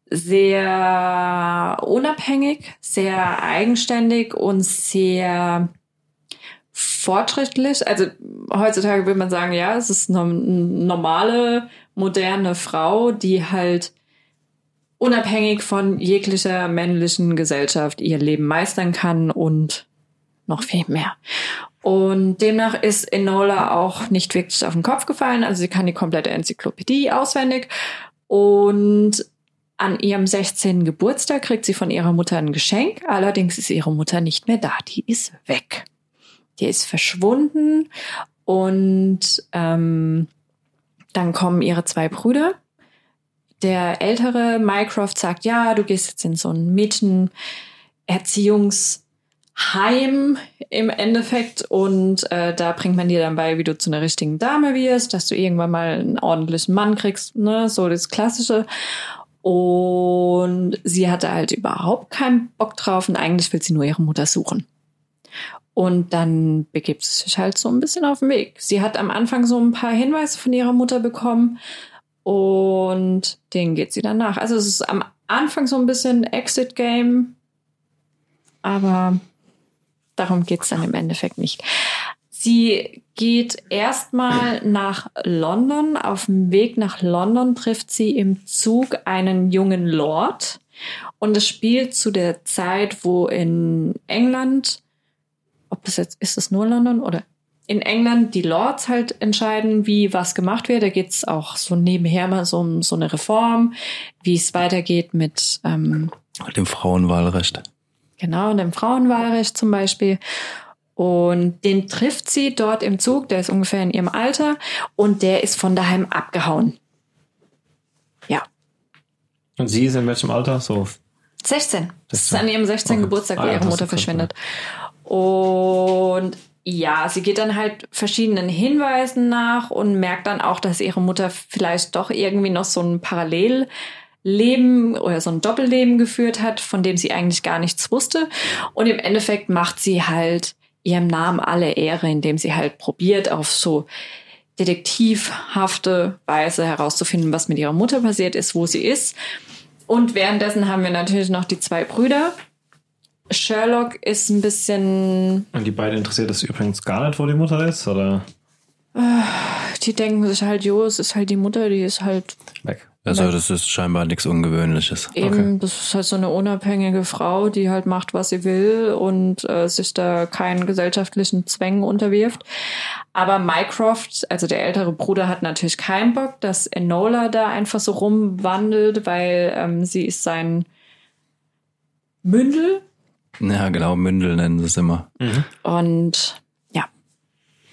sehr unabhängig, sehr eigenständig und sehr fortschrittlich. Also heutzutage würde man sagen, ja, es ist eine normale, moderne Frau, die halt unabhängig von jeglicher männlichen Gesellschaft ihr Leben meistern kann und noch viel mehr. Und demnach ist Enola auch nicht wirklich auf den Kopf gefallen. Also sie kann die komplette Enzyklopädie auswendig. Und an ihrem 16. Geburtstag kriegt sie von ihrer Mutter ein Geschenk. Allerdings ist ihre Mutter nicht mehr da. Die ist weg. Die ist verschwunden. Und ähm, dann kommen ihre zwei Brüder. der ältere Mycroft sagt, ja, du gehst jetzt in so ein Mädchenerziehungsheim im Endeffekt und äh, da bringt man dir dann bei, wie du zu einer richtigen Dame wirst, dass du irgendwann mal einen ordentlichen Mann kriegst, ne, so das Klassische. Und sie hatte halt überhaupt keinen Bock drauf und eigentlich will sie nur ihre Mutter suchen. Und dann begibt sie sich halt so ein bisschen auf den Weg. Sie hat am Anfang so ein paar Hinweise von ihrer Mutter bekommen und denen geht sie dann nach. Also es ist am Anfang so ein bisschen Exit-Game, aber darum geht's dann im Endeffekt nicht. Sie geht erstmal nach London. Auf dem Weg nach London trifft sie im Zug einen jungen Lord. Und es spielt zu der Zeit, wo in England, ob das jetzt, ist es nur London oder in England die Lords halt entscheiden, wie was gemacht wird. Da geht's auch so nebenher mal so um so eine Reform, wie es weitergeht mit ähm, dem Frauenwahlrecht. Genau, dem Frauenwahlrecht zum Beispiel. Und den trifft sie dort im Zug, der ist ungefähr in ihrem Alter und der ist von daheim abgehauen. Ja. Und sie ist in welchem Alter? So 16. Das ist an ihrem 16. Okay. Geburtstag, wo Ah, ja, ihre Mutter verschwindet. Und ja, sie geht dann halt verschiedenen Hinweisen nach und merkt dann auch, dass ihre Mutter vielleicht doch irgendwie noch so ein Parallelleben oder so ein Doppelleben geführt hat, von dem sie eigentlich gar nichts wusste. Und im Endeffekt macht sie halt ihrem Namen alle Ehre, indem sie halt probiert, auf so detektivhafte Weise herauszufinden, was mit ihrer Mutter passiert ist, wo sie ist. Und währenddessen haben wir natürlich noch die zwei Brüder. Sherlock ist ein bisschen, Und die beiden interessiert es übrigens gar nicht, wo die Mutter ist, oder? Die denken sich halt, jo, es ist halt die Mutter, die ist halt Weg. Also das ist scheinbar nichts Ungewöhnliches. eben, das ist halt so eine unabhängige Frau, die halt macht, was sie will und äh, sich da keinen gesellschaftlichen Zwängen unterwirft. Aber Mycroft, also der ältere Bruder, hat natürlich keinen Bock, dass Enola da einfach so rumwandelt, weil ähm, sie ist sein Mündel Ja, genau, Mündel nennen sie es immer. Und ja,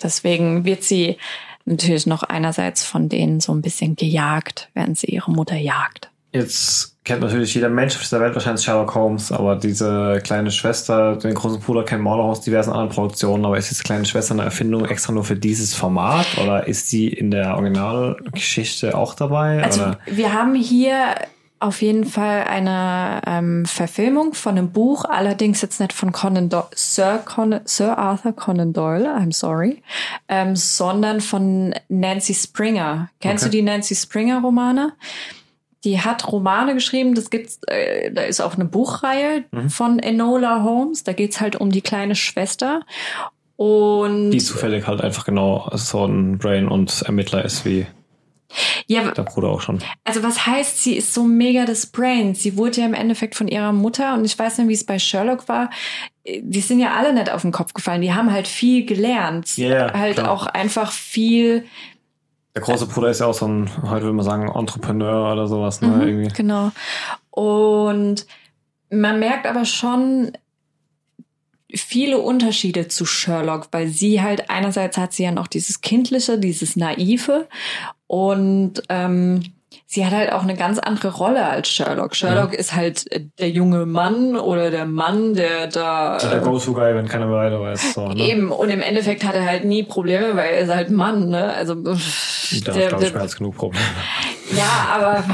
deswegen wird sie natürlich noch einerseits von denen so ein bisschen gejagt, während sie ihre Mutter jagt. Jetzt kennt natürlich jeder Mensch auf dieser Welt wahrscheinlich Sherlock Holmes, aber diese kleine Schwester, den großen Bruder kennen wir auch noch aus diversen anderen Produktionen, aber ist diese kleine Schwester eine Erfindung extra nur für dieses Format oder ist sie in der Originalgeschichte auch dabei? Also oder? wir haben hier auf jeden Fall eine ähm, Verfilmung von einem Buch, allerdings jetzt nicht von Conan Do Sir, Conan, Sir Arthur Conan Doyle, I'm sorry, ähm, sondern von Nancy Springer. Kennst Okay. du die Nancy Springer Romane? Die hat Romane geschrieben, das gibt's, äh, da ist auch eine Buchreihe von Enola Holmes, da geht's halt um die kleine Schwester. Und Die zufällig halt einfach genau so ein Brain und Ermittler ist wie ja, der Bruder auch schon. Also was heißt, sie ist so mega das Brain? Sie wurde ja im Endeffekt von ihrer Mutter und ich weiß nicht, wie es bei Sherlock war. Die sind ja alle nicht auf den Kopf gefallen. Die haben halt viel gelernt. Ja, halt klar. auch einfach viel. Der große Bruder ist ja auch so ein, heute würde man sagen, Entrepreneur oder sowas, ne? Mhm, genau. Und man merkt aber schon viele Unterschiede zu Sherlock, weil sie halt einerseits hat sie ja noch dieses kindliche, dieses naive und ähm, sie hat halt auch eine ganz andere Rolle als Sherlock. Sherlock ist halt äh, der junge Mann oder der Mann, der da Der äh, Go-To-Guy, wenn keiner mehr weiter weiß. So, ne? eben und im Endeffekt hat er halt nie Probleme, weil er ist halt Mann, ne? Also Da der, ich, der, als genug Probleme. ja, aber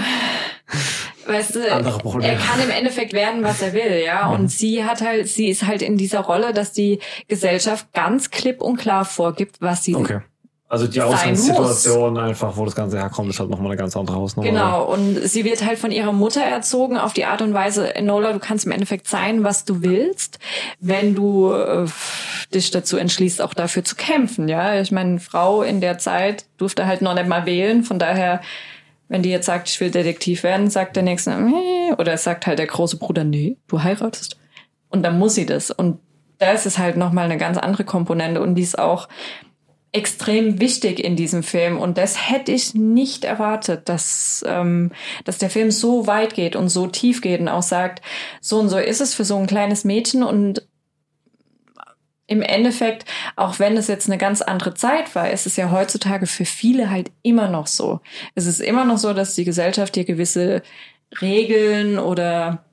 [laughs] weißt du, Andere Probleme. er kann im Endeffekt werden, was er will, ja. Und sie hat halt, sie ist halt in dieser Rolle, dass die Gesellschaft ganz klipp und klar vorgibt, was sie Okay. Also die Ausgangssituation einfach, wo das Ganze herkommt, ist halt nochmal eine ganz andere Hausnummer. Genau, und sie wird halt von ihrer Mutter erzogen auf die Art und Weise, Enola, du kannst im Endeffekt sein, was du willst, wenn du äh, dich dazu entschließt, auch dafür zu kämpfen. Ja, ich meine, Frau in der Zeit durfte halt noch nicht mal wählen, von daher, wenn die jetzt sagt, ich will Detektiv werden, sagt der Nächste, nee, oder sagt halt der große Bruder, nee, du heiratest. Und dann muss sie das. Und da ist es halt nochmal eine ganz andere Komponente und die ist auch extrem wichtig in diesem Film und das hätte ich nicht erwartet, dass, ähm, dass der Film so weit geht und so tief geht und auch sagt, so und so ist es für so ein kleines Mädchen und im Endeffekt, auch wenn es jetzt eine ganz andere Zeit war, ist es ja heutzutage für viele halt immer noch so. Es ist immer noch so, dass die Gesellschaft dir gewisse Regeln oder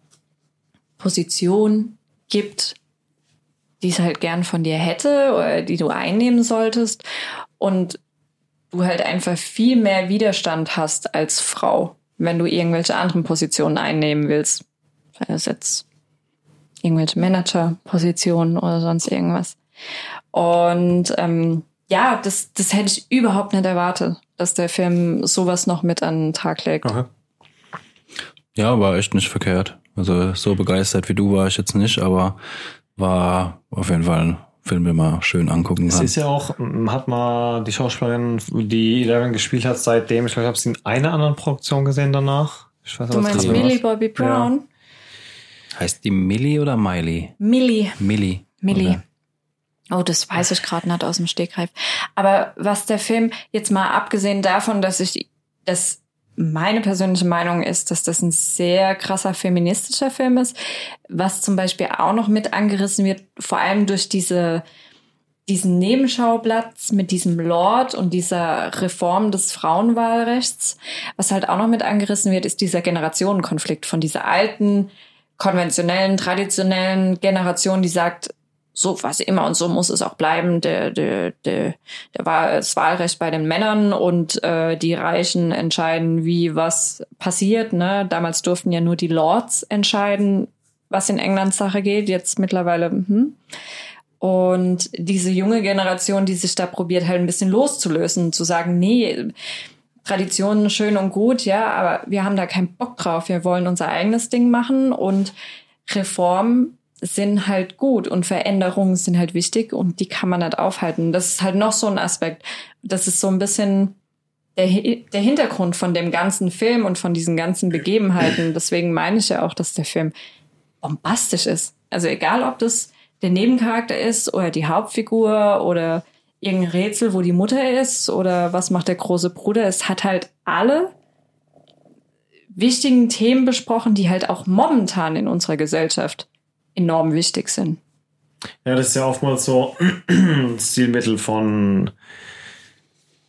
Positionen gibt, die es halt gern von dir hätte oder die du einnehmen solltest und du halt einfach viel mehr Widerstand hast als Frau, wenn du irgendwelche anderen Positionen einnehmen willst. Sei es jetzt irgendwelche Manager-Positionen oder sonst irgendwas. Und ähm, ja, das, das hätte ich überhaupt nicht erwartet, dass der Film sowas noch mit an den Tag legt. Okay. Ja, war echt nicht verkehrt. Also so begeistert wie du war ich jetzt nicht, aber war auf jeden Fall ein Film, den man schön angucken Es kann. ist ja auch, hat mal die Schauspielerin, die Eleven gespielt hat, seitdem, ich glaube, ich habe sie in einer anderen Produktion gesehen danach. Ich weiß Du meinst Millie. Bobby Brown? Heißt die Millie oder Miley? Millie. Millie. Millie. Okay. Oh, das weiß ich gerade nicht aus dem Stegreif. Aber was der Film, jetzt mal abgesehen davon, dass ich, dass meine persönliche Meinung ist, dass das ein sehr krasser feministischer Film ist, was zum Beispiel auch noch mit angerissen wird, vor allem durch diese, diesen Nebenschauplatz mit diesem Lord und dieser Reform des Frauenwahlrechts. Was halt auch noch mit angerissen wird, ist dieser Generationenkonflikt von dieser alten, konventionellen, traditionellen Generation, die sagt, so was immer und so muss es auch bleiben. Der, der, der, der war das Wahlrecht bei den Männern und äh, die Reichen entscheiden, wie was passiert. Ne? Damals durften ja nur die Lords entscheiden, was in England Sache geht. Jetzt mittlerweile. Hm. Und diese junge Generation, die sich da probiert, halt ein bisschen loszulösen, zu sagen, nee, Traditionen schön und gut, ja, aber wir haben da keinen Bock drauf. Wir wollen unser eigenes Ding machen und Reformen sind halt gut und Veränderungen sind halt wichtig und die kann man nicht aufhalten. Das ist halt noch so ein Aspekt. Das ist so ein bisschen der, der Hintergrund von dem ganzen Film und von diesen ganzen Begebenheiten. Deswegen meine ich ja auch, dass der Film bombastisch ist. Also egal, ob das der Nebencharakter ist oder die Hauptfigur oder irgendein Rätsel, wo die Mutter ist oder was macht der große Bruder. Es hat halt alle wichtigen Themen besprochen, die halt auch momentan in unserer Gesellschaft enorm wichtig sind. Ja, das ist ja oftmals so [clears throat] Stilmittel von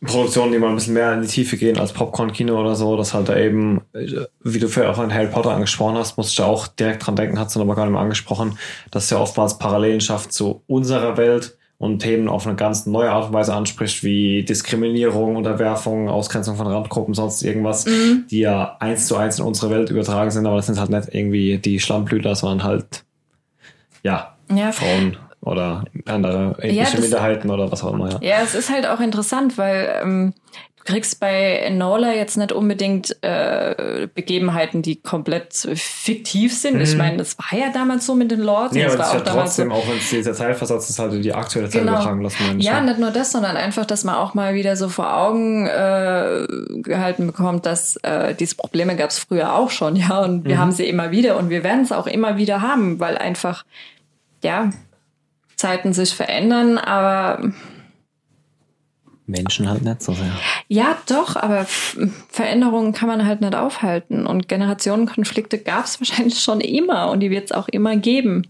Produktionen, die mal ein bisschen mehr in die Tiefe gehen als Popcorn-Kino oder so, dass halt da eben, wie du vorher auch an Harry Potter angesprochen hast, musste ich da auch direkt dran denken, hat es aber gar nicht mehr angesprochen, dass ja oftmals Parallelen schafft zu unserer Welt und Themen auf eine ganz neue Art und Weise anspricht, wie Diskriminierung, Unterwerfung, Ausgrenzung von Randgruppen, sonst irgendwas, die ja eins zu eins in unsere Welt übertragen sind, aber das sind halt nicht irgendwie die Schlammblüter, sondern halt, ja, Ja, Frauen oder andere ethnische das- Minderheiten oder was auch immer. Ja. Ja, es ist halt auch interessant, weil ähm, kriegst bei Enola jetzt nicht unbedingt äh, Begebenheiten, die komplett fiktiv sind. Ich meine, das war ja damals so mit den Lords. Mhm. Und aber das das ist ja damals so. trotzdem, auch wenn es dieser Zeitversatz ist, halt die aktuelle Zeit Genau. übertragen lassen. ich, Ja, ja. nicht nur das, sondern einfach, dass man auch mal wieder so vor Augen äh, gehalten bekommt, dass äh, diese Probleme gab es früher auch schon, [laughs] ja, und Mhm. wir haben sie immer wieder und wir werden es auch immer wieder haben, weil einfach, ja, Zeiten sich verändern, aber Menschen halt nicht so sehr. ja, doch, aber Veränderungen kann man halt nicht aufhalten und Generationenkonflikte gab es [laughs] wahrscheinlich schon immer und die wird es auch immer geben.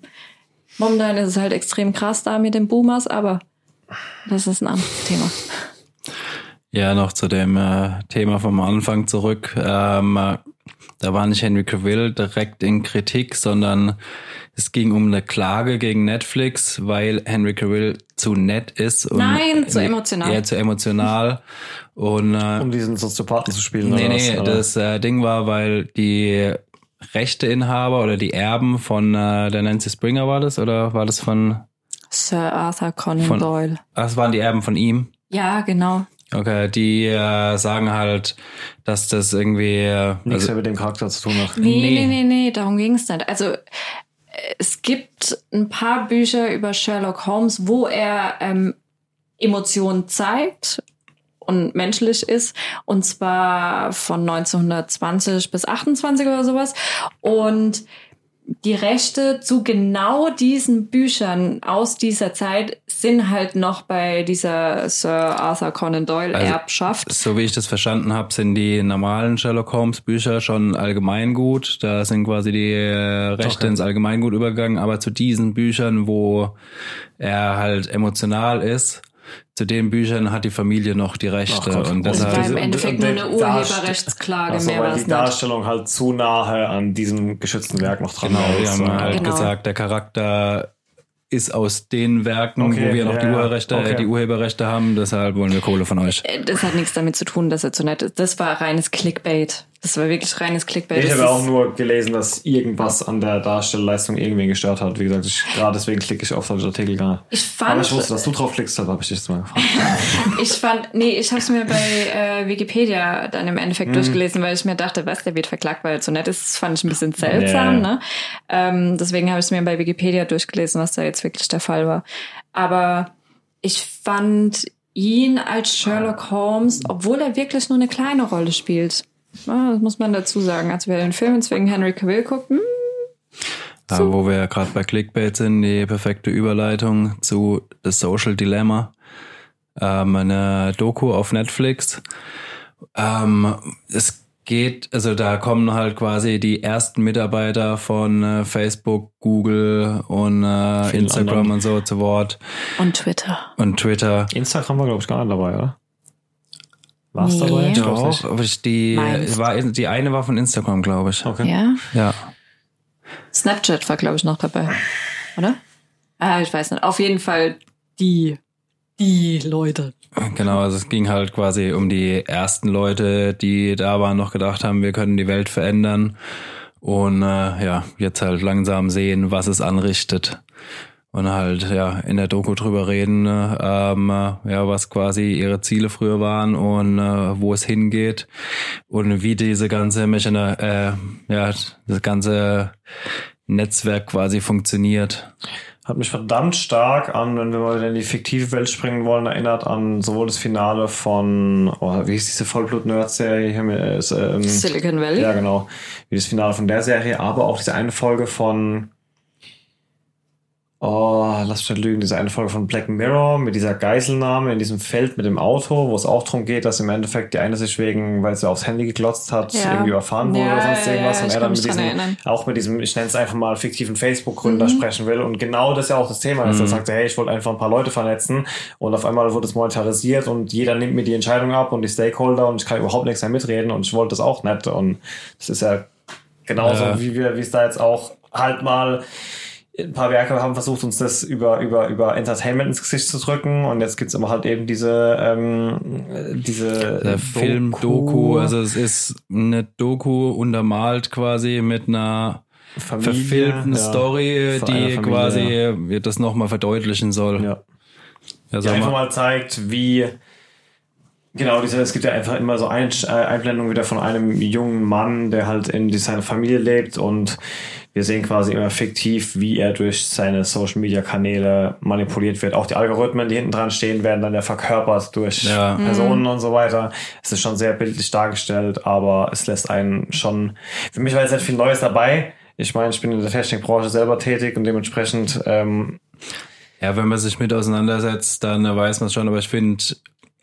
Momentan ist es halt extrem krass da mit den Boomers, aber das ist ein anderes Thema. Ja, noch zu dem äh, Thema vom Anfang zurück. Ähm, äh, da war nicht Henry Cavill direkt in Kritik, sondern es ging um eine Klage gegen Netflix, weil Henry Cavill zu nett ist. Und Nein, zu emotional. Ja, zu emotional. Und äh, Um diesen Soziopathen zu spielen. Nee, oder nee, das äh, Ding war, weil die Rechteinhaber oder die Erben von äh, der Nancy Springer war das oder war das von, Sir Arthur Conan Von- Doyle. ach, das waren die Erben von ihm? Ja, genau. Okay, die äh, sagen halt, dass das irgendwie, äh, nichts also, mehr mit dem Charakter zu tun hat. Nee, Nee. nee, nee, darum ging's nicht. Also es gibt ein paar Bücher über Sherlock Holmes, wo er ähm, Emotionen zeigt und menschlich ist. Und zwar von 1920 bis 28 oder sowas. Und die Rechte zu genau diesen Büchern aus dieser Zeit sind halt noch bei dieser Sir Arthur Conan Doyle Also, Erbschaft. So wie ich das verstanden habe, sind die normalen Sherlock Holmes Bücher schon Allgemeingut. Da sind quasi die äh, Rechte Okay. ins Allgemeingut übergegangen. Aber zu diesen Büchern, wo er halt emotional ist, zu den Büchern hat die Familie noch die Rechte. Ach und Das deshalb war im Endeffekt nur eine Urheberrechtsklage, Also, mehr weil die es nicht. Darstellung halt zu nahe an diesem geschützten Werk noch dran Genau, wir ist. haben halt Genau. gesagt, der Charakter ist aus den Werken, Okay, wo wir noch ja, die. Urheberrechte, Okay. die Urheberrechte haben. Deshalb wollen wir Kohle von euch. Äh, Das hat nichts damit zu tun, dass er zu nett ist. Das war reines Clickbait. Das war wirklich reines Clickbait. Ich habe auch nur gelesen, dass irgendwas an der Darstellleistung irgendwen gestört hat. Wie gesagt, ich, gerade deswegen klicke ich auf solche Artikel gar nicht. Ich Aber fand, ich wusste, dass du drauf klickst, deshalb habe ich dich jetzt mal gefragt. [laughs] ich fand, nee, ich habe es mir bei äh, Wikipedia dann im Endeffekt Mhm. durchgelesen, weil ich mir dachte, was, der wird verklagt, weil er zu nett ist. Das fand ich ein bisschen seltsam, Ja. ne? Ähm, deswegen habe ich es mir bei Wikipedia durchgelesen, was da jetzt wirklich der Fall war. Aber ich fand ihn als Sherlock Holmes, obwohl er wirklich nur eine kleine Rolle spielt. Ja, das muss man dazu sagen. Also wer den Film jetzt wegen Henry Cavill guckt, hm, Da, wo wir gerade bei Clickbait sind, die perfekte Überleitung zu The Social Dilemma. Ähm, eine Doku auf Netflix. Ähm, es geht, also da kommen halt quasi die ersten Mitarbeiter von äh, Facebook, Google und äh, Instagram anderen. und so zu Wort und Twitter. und Twitter. Instagram war, glaube ich, gar nicht dabei, oder? War es Nee. dabei? Ich aber ich- die, Meinst. war, die eine war von Instagram, glaube ich. Okay. Ja? Ja. Snapchat war, glaube ich, noch dabei. Oder? Ah, ich weiß nicht. Auf jeden Fall die, die Leute. Genau, also es ging halt quasi um die ersten Leute, die da waren, noch gedacht haben, wir können die Welt verändern und äh, ja, jetzt halt langsam sehen, was es anrichtet und halt ja in der Doku drüber reden, äh, ähm, äh, ja, was quasi ihre Ziele früher waren und äh, wo es hingeht und wie diese ganze Mechana äh, ja, das ganze Netzwerk quasi funktioniert. Hat mich verdammt stark an, wenn wir mal wieder in die fiktive Welt springen wollen, erinnert an sowohl das Finale von, oh, wie hieß diese Vollblut-Nerd-Serie? hier mit, äh, ähm, Silicon Valley. Ja, genau. Wie das Finale von der Serie, aber auch diese eine Folge von, oh, lass mich nicht lügen, diese eine Folge von Black Mirror mit dieser Geiselnahme in diesem Feld mit dem Auto, wo es auch darum geht, dass im Endeffekt die eine sich wegen, weil sie aufs Handy geglotzt hat, Ja. irgendwie überfahren wurde Ja, oder sonst irgendwas ja, und er dann mit diesem, auch mit diesem, ich nenne es einfach mal fiktiven Facebook-Gründer sprechen will und genau das ja auch das Thema ist. Er sagte, hey, ich wollte einfach ein paar Leute vernetzen und auf einmal wurde es monetarisiert und jeder nimmt mir die Entscheidung ab und die Stakeholder und ich kann überhaupt nichts mehr mitreden und ich wollte das auch nicht und das ist ja genauso Ja. wie wir, wie es da jetzt auch halt mal ein paar Werke haben versucht, uns das über, über, über Entertainment ins Gesicht zu drücken. Und jetzt gibt's aber halt eben diese, ähm, äh, diese Der Film Doku, also es ist eine Doku untermalt quasi mit einer Familie, verfilmten ja, Story, die Familie, quasi ja. das nochmal verdeutlichen soll. Ja. Ja, Die sag einfach mal. zeigt, wie Genau, diese, es gibt ja einfach immer so Ein äh, Einblendungen wieder von einem jungen Mann, der halt in seiner Familie lebt und wir sehen quasi immer fiktiv, wie er durch seine Social Media Kanäle manipuliert wird. Auch die Algorithmen, die hinten dran stehen, werden dann ja verkörpert durch Ja. Personen und so weiter. Es ist schon sehr bildlich dargestellt, aber es lässt einen schon, für mich war jetzt nicht viel Neues dabei. Ich meine, ich bin in der Technikbranche selber tätig und dementsprechend, ähm, Ja, wenn man sich mit auseinandersetzt, dann weiß man es schon, aber ich finde,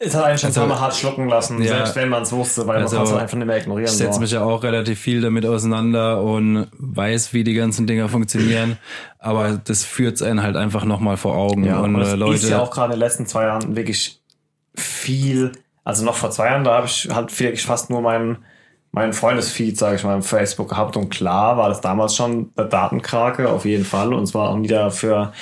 es hat einen schon Also, hart schlucken lassen, ja. selbst wenn man es wusste, weil Also, man kann es einfach nicht mehr ignorieren. ich setze mich ja auch relativ viel damit auseinander und weiß, wie die ganzen Dinger funktionieren, aber das führt einen halt einfach nochmal vor Augen. Ja, und und Leute, ist ja auch gerade in den letzten zwei Jahren wirklich viel, also noch vor zwei Jahren, da habe ich halt wirklich fast nur meinen, meinen Freundesfeed, sage ich mal, im Facebook gehabt und klar war das damals schon eine Datenkrake, auf jeden Fall und zwar auch wieder für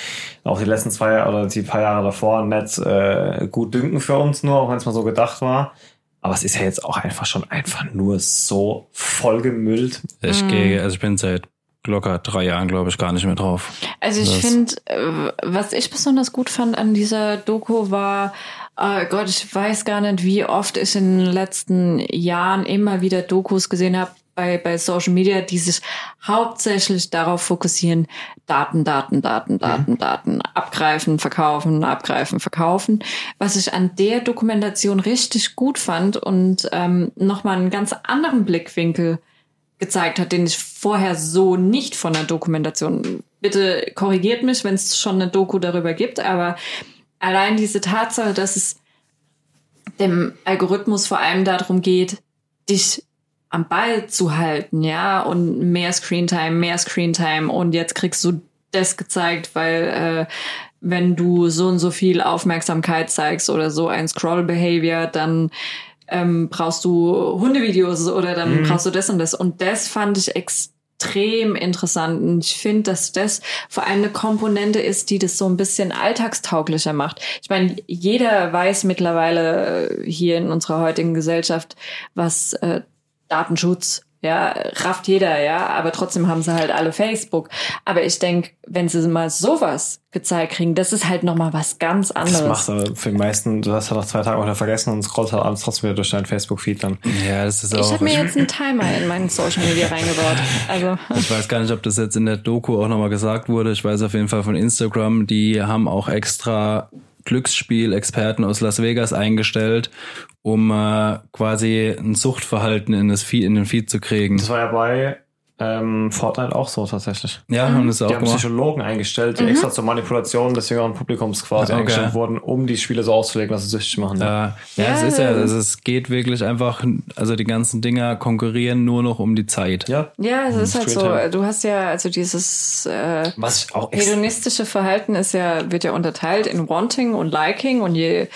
auch die letzten zwei oder die paar Jahre davor nicht äh, gut dünken für uns nur, auch wenn es mal so gedacht war. Aber es ist ja jetzt auch einfach schon einfach nur so vollgemüllt. ich Mhm. gehe, also ich bin seit locker drei Jahren, glaube ich, gar nicht mehr drauf. Also ich finde, äh, was ich besonders gut fand an dieser Doku war, äh, Gott, ich weiß gar nicht, wie oft ich in den letzten Jahren immer wieder Dokus gesehen habe bei, bei Social Media, die sich hauptsächlich darauf fokussieren, Daten, Daten, Daten, Daten, Daten, abgreifen, verkaufen, abgreifen, verkaufen. Was ich an der Dokumentation richtig gut fand und ähm, nochmal einen ganz anderen Blickwinkel gezeigt hat, den ich vorher so nicht von der Dokumentation. Bitte korrigiert mich, wenn es schon eine Doku darüber gibt, aber allein diese Tatsache, dass es dem Algorithmus vor allem darum geht, dich am Ball zu halten, ja, und mehr Screentime, mehr Screentime und jetzt kriegst du das gezeigt, weil äh, wenn du so und so viel Aufmerksamkeit zeigst oder so ein Scroll-Behavior, dann ähm, brauchst du Hundevideos oder dann mhm. brauchst du das und das. Und das fand ich extrem interessant. Und ich finde, dass das vor allem eine Komponente ist, die das so ein bisschen alltagstauglicher macht. Ich meine, jeder weiß mittlerweile äh, hier in unserer heutigen Gesellschaft, was äh, Datenschutz ja, rafft jeder, ja, aber trotzdem haben sie halt alle Facebook. Aber ich denke, wenn sie mal sowas gezeigt kriegen, das ist halt nochmal was ganz anderes. Das machst du für die meisten, du hast ja noch zwei Tage wieder vergessen und scrollst halt abends trotzdem wieder durch deinen Facebook-Feed dann. Ja, das ist auch. Ich habe mir jetzt einen Timer in meinen Social Media reingebaut. Also. Ich weiß gar nicht, ob das jetzt in der Doku auch nochmal gesagt wurde. Ich weiß auf jeden Fall von Instagram, die haben auch extra Glücksspiel-Experten aus Las Vegas eingestellt, um äh, quasi ein Suchtverhalten in, das Feed, in den Feed zu kriegen. Das war ja bei ähm, Fortnite auch so tatsächlich. Ja, mhm. haben das auch Die haben gemacht. Psychologen eingestellt, die mhm. extra zur Manipulation des jüngeren Publikums quasi okay. eingestellt wurden, um die Spiele so auszulegen, dass sie süchtig machen. Ja, ja, ja es ist ja, also es geht wirklich einfach, also die ganzen Dinger konkurrieren nur noch um die Zeit. Ja, ja es ist halt so. Du hast ja, also dieses äh, Was auch hedonistische Verhalten ist ja, wird ja unterteilt in Wanting und Liking und je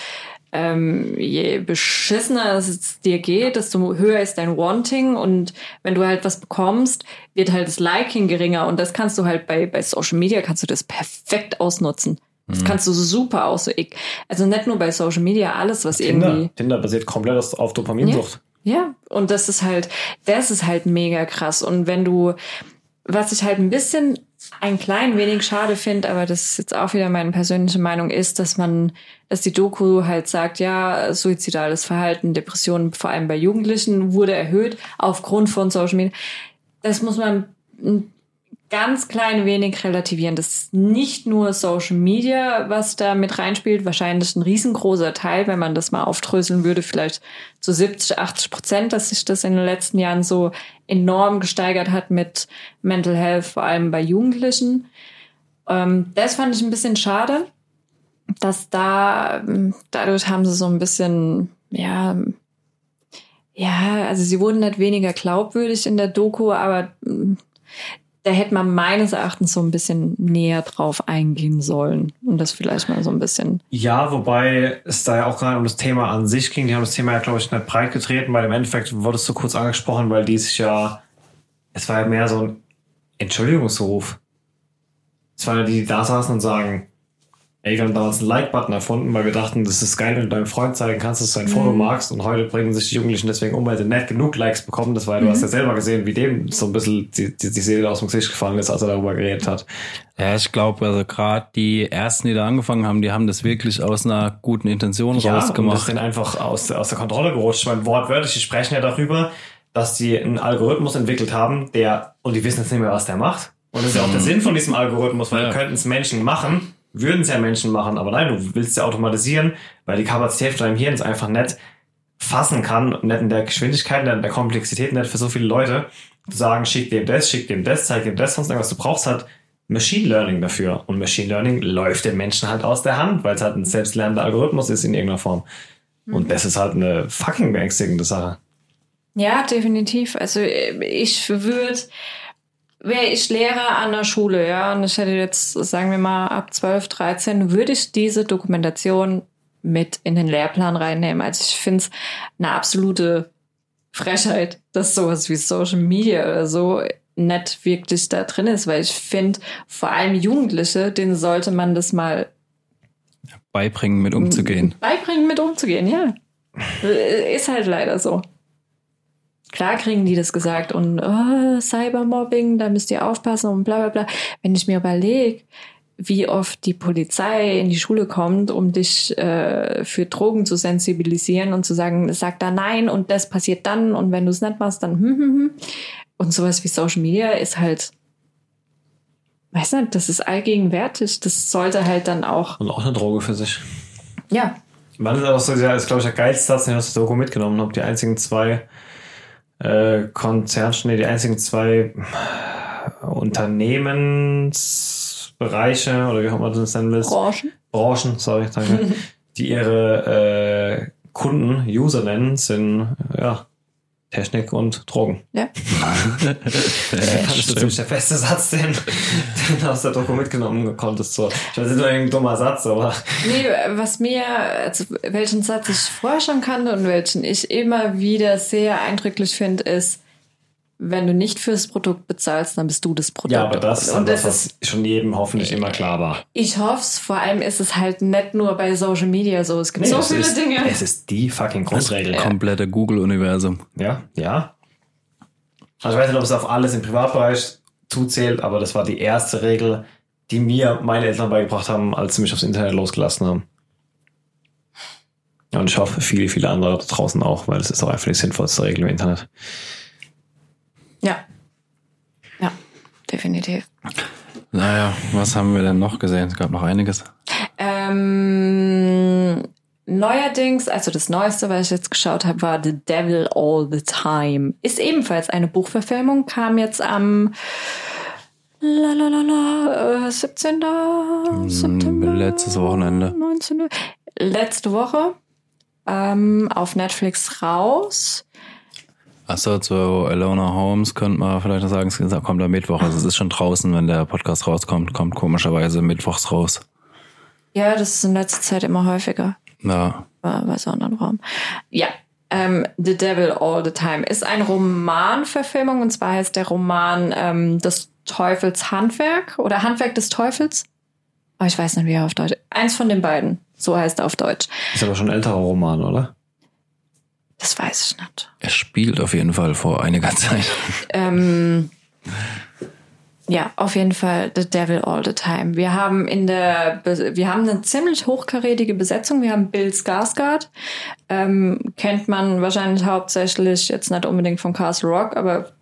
ähm, je beschissener es dir geht, desto höher ist dein Wanting und wenn du halt was bekommst, wird halt das Liking geringer und das kannst du halt bei, bei Social Media kannst du das perfekt ausnutzen. Das mhm. kannst du super aus. Also nicht nur bei Social Media, alles, was Tinder, irgendwie. Tinder basiert komplett auf Dopaminsucht. Ja, ja, und das ist halt, das ist halt mega krass. Und wenn du, was ich halt ein bisschen ein klein wenig schade finde, aber das ist jetzt auch wieder meine persönliche Meinung, ist, dass man, dass die Doku halt sagt, ja, suizidales Verhalten, Depressionen, vor allem bei Jugendlichen, wurde erhöht aufgrund von Social Media. Das muss man ganz klein wenig relativieren. Das ist nicht nur Social Media, was da mit reinspielt. Wahrscheinlich ein riesengroßer Teil, wenn man das mal aufdröseln würde, vielleicht zu 70, 80 Prozent, dass sich das in den letzten Jahren so enorm gesteigert hat mit Mental Health, vor allem bei Jugendlichen. Ähm, das fand ich ein bisschen schade, dass da, dadurch haben sie so ein bisschen, ja, ja, also sie wurden nicht weniger glaubwürdig in der Doku, aber da hätte man meines Erachtens so ein bisschen näher drauf eingehen sollen und das vielleicht mal so ein bisschen. Ja, wobei es da ja auch gerade um das Thema an sich ging. Die haben das Thema ja, glaube ich, nicht breit getreten, weil im Endeffekt wurde es so kurz angesprochen, weil die sich ja, es war ja mehr so ein Entschuldigungsruf. Es waren ja die, die da saßen und sagen, Ey, wir haben damals einen Like-Button erfunden, weil wir dachten, das ist geil, wenn du deinem Freund zeigen kannst, dass du ein Foto mhm. magst. Und heute bringen sich die Jugendlichen deswegen um, weil sie nicht genug Likes bekommen. Das war, mhm. du hast ja selber gesehen, wie dem so ein bisschen die, die, die Seele aus dem Gesicht gefallen ist, als er darüber geredet hat. Ja, ich glaube, also gerade die ersten, die da angefangen haben, die haben das wirklich aus einer guten Intention ja, rausgemacht. Das sind einfach aus, aus der Kontrolle gerutscht. Ich meine, wortwörtlich, die sprechen ja darüber, dass die einen Algorithmus entwickelt haben, der, und die wissen jetzt nicht mehr, was der macht. Und das ist ja auch der mhm. Sinn von diesem Algorithmus, weil ja. könnten es Menschen machen, würden es ja Menschen machen, aber nein, du willst ja automatisieren, weil die Kapazität von deinem Hirn es einfach nicht fassen kann, nicht in der Geschwindigkeit, in der Komplexität, nicht für so viele Leute, zu sagen, schick dem das, schick dem das, zeig dem das, sonst irgendwas. Du brauchst halt Machine Learning dafür. Und Machine Learning läuft den Menschen halt aus der Hand, weil es halt ein selbstlernender Algorithmus ist in irgendeiner Form. Und mhm. das ist halt eine fucking beängstigende Sache. Ja, definitiv. Also ich würde wäre ich Lehrer an der Schule, ja, und ich hätte jetzt, sagen wir mal, ab 12, 13, würde ich diese Dokumentation mit in den Lehrplan reinnehmen. Also ich finde es eine absolute Frechheit, dass sowas wie Social Media oder so nicht wirklich da drin ist, weil ich finde, vor allem Jugendliche, denen sollte man das mal beibringen, mit umzugehen. Beibringen, mit umzugehen, ja. Ist halt leider so. Klar kriegen die das gesagt und oh, Cybermobbing, da müsst ihr aufpassen und bla bla bla. Wenn ich mir überlege, wie oft die Polizei in die Schule kommt, um dich äh, für Drogen zu sensibilisieren und zu sagen, sag da nein und das passiert dann und wenn du es nicht machst, dann hm, hm, hm. Und sowas wie Social Media ist halt, weiß nicht, das ist allgegenwärtig. Das sollte halt dann auch. Und auch eine Droge für sich. Ja. Man ist auch so, ja, ist glaube ich der geilste Satz, den ich aus der Doku mitgenommen habe. Die einzigen zwei äh, Konzern, nee, die einzigen zwei Unternehmensbereiche oder wie auch immer du das nennen willst. Branchen. Branchen, sorry, danke, [laughs] die ihre äh, Kunden User nennen, sind ja Technik und Drogen. Ja. [laughs] das ist natürlich der beste Satz, den, den du aus der Doku mitgenommen konntest. So. Ich weiß nicht, nur ein dummer Satz, aber. Nee, was mir, also welchen Satz ich vorher schon kannte und welchen ich immer wieder sehr eindrücklich finde, ist, wenn du nicht fürs Produkt bezahlst, dann bist du das Produkt. Ja, aber das, und das, das was schon jedem hoffentlich immer klar war. Ich hoffe es. Vor allem ist es halt nicht nur bei Social Media so. Es gibt so es viele ist, Dinge. Es ist die fucking Grundregel. Komplette Google-Universum. Ja, ja. Also ich weiß nicht, ob es auf alles im Privatbereich zuzählt, aber das war die erste Regel, die mir meine Eltern beigebracht haben, als sie mich aufs Internet losgelassen haben. Und ich hoffe, viele, viele andere da draußen auch, weil es ist auch einfach die sinnvollste Regel im Internet. Ja. Ja, definitiv. Naja, was haben wir denn noch gesehen? Es gab noch einiges. Ähm, neuerdings, also das Neueste, was ich jetzt geschaut habe, war The Devil All the Time. Ist ebenfalls eine Buchverfilmung, kam jetzt am lalalala, äh, 17. September. letztes Wochenende. 19. Letzte Woche ähm, auf Netflix raus. Achso, zu Elona Holmes könnte man vielleicht noch sagen, es kommt am Mittwoch. Also es ist schon draußen, wenn der Podcast rauskommt, kommt komischerweise mittwochs raus. Ja, das ist in letzter Zeit immer häufiger. Ja. Bei, so anderen Raum. Ja. Ähm, the Devil All the Time ist eine Romanverfilmung und zwar heißt der Roman ähm, des Teufels Handwerk oder Handwerk des Teufels. Aber ich weiß nicht, wie er auf Deutsch. Eins von den beiden. So heißt er auf Deutsch. Ist aber schon ein älterer Roman, oder? Das weiß ich nicht. Er spielt auf jeden Fall vor einiger Zeit. Ähm, ja, auf jeden Fall The Devil All the Time. Wir haben in der, wir haben eine ziemlich hochkarätige Besetzung. Wir haben Bill Skarsgård, ähm, kennt man wahrscheinlich hauptsächlich jetzt nicht unbedingt von Castle Rock, aber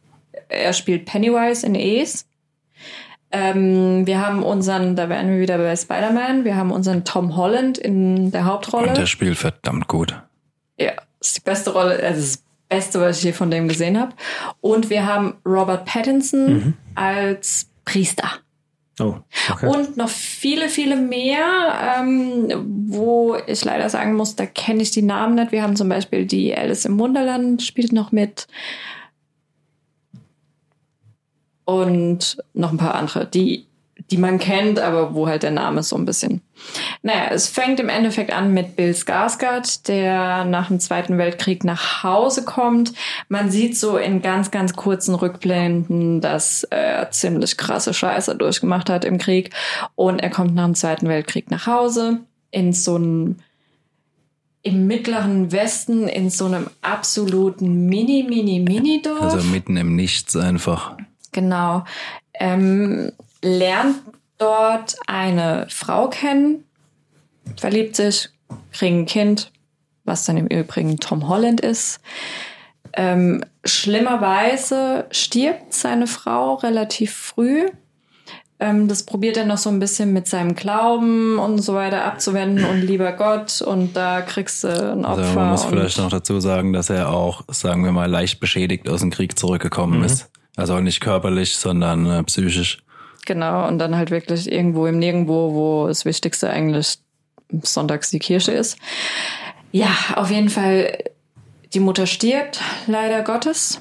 er spielt Pennywise in Ace. Ähm, wir haben unseren, da wären wir wieder bei Spider-Man, wir haben unseren Tom Holland in der Hauptrolle. Und der spielt verdammt gut. Ja, das ist die beste Rolle, also das Beste, was ich hier von dem gesehen habe. Und wir haben Robert Pattinson Mhm. als Priester. Oh, okay. Und noch viele, viele mehr, ähm, wo ich leider sagen muss, da kenne ich die Namen nicht. Wir haben zum Beispiel die Alice im Wunderland spielt noch mit. Und noch ein paar andere, die, die man kennt, aber wo halt der Name so ein bisschen. Naja, es fängt im Endeffekt an mit Bill Skarsgård, der nach dem Zweiten Weltkrieg nach Hause kommt. Man sieht so in ganz, ganz kurzen Rückblenden, dass er ziemlich krasse Scheiße durchgemacht hat im Krieg. Und er kommt nach dem Zweiten Weltkrieg nach Hause in so einem im mittleren Westen in so einem absoluten Mini, Mini, Mini-Dorf. Also mitten im Nichts einfach. Genau. Ähm, lernt dort eine Frau kennen, verliebt sich, kriegt ein Kind, was dann im Übrigen Tom Holland ist. Ähm, schlimmerweise stirbt seine Frau relativ früh. Ähm, das probiert er noch so ein bisschen mit seinem Glauben und so weiter abzuwenden und lieber Gott und da kriegst du ein Opfer. Also man muss vielleicht noch dazu sagen, dass er auch, sagen wir mal, leicht beschädigt aus dem Krieg zurückgekommen ist. Also nicht körperlich, sondern äh, psychisch. Genau, und dann halt wirklich irgendwo im Nirgendwo, wo das Wichtigste eigentlich sonntags die Kirche ist. Ja, auf jeden Fall, die Mutter stirbt, leider Gottes.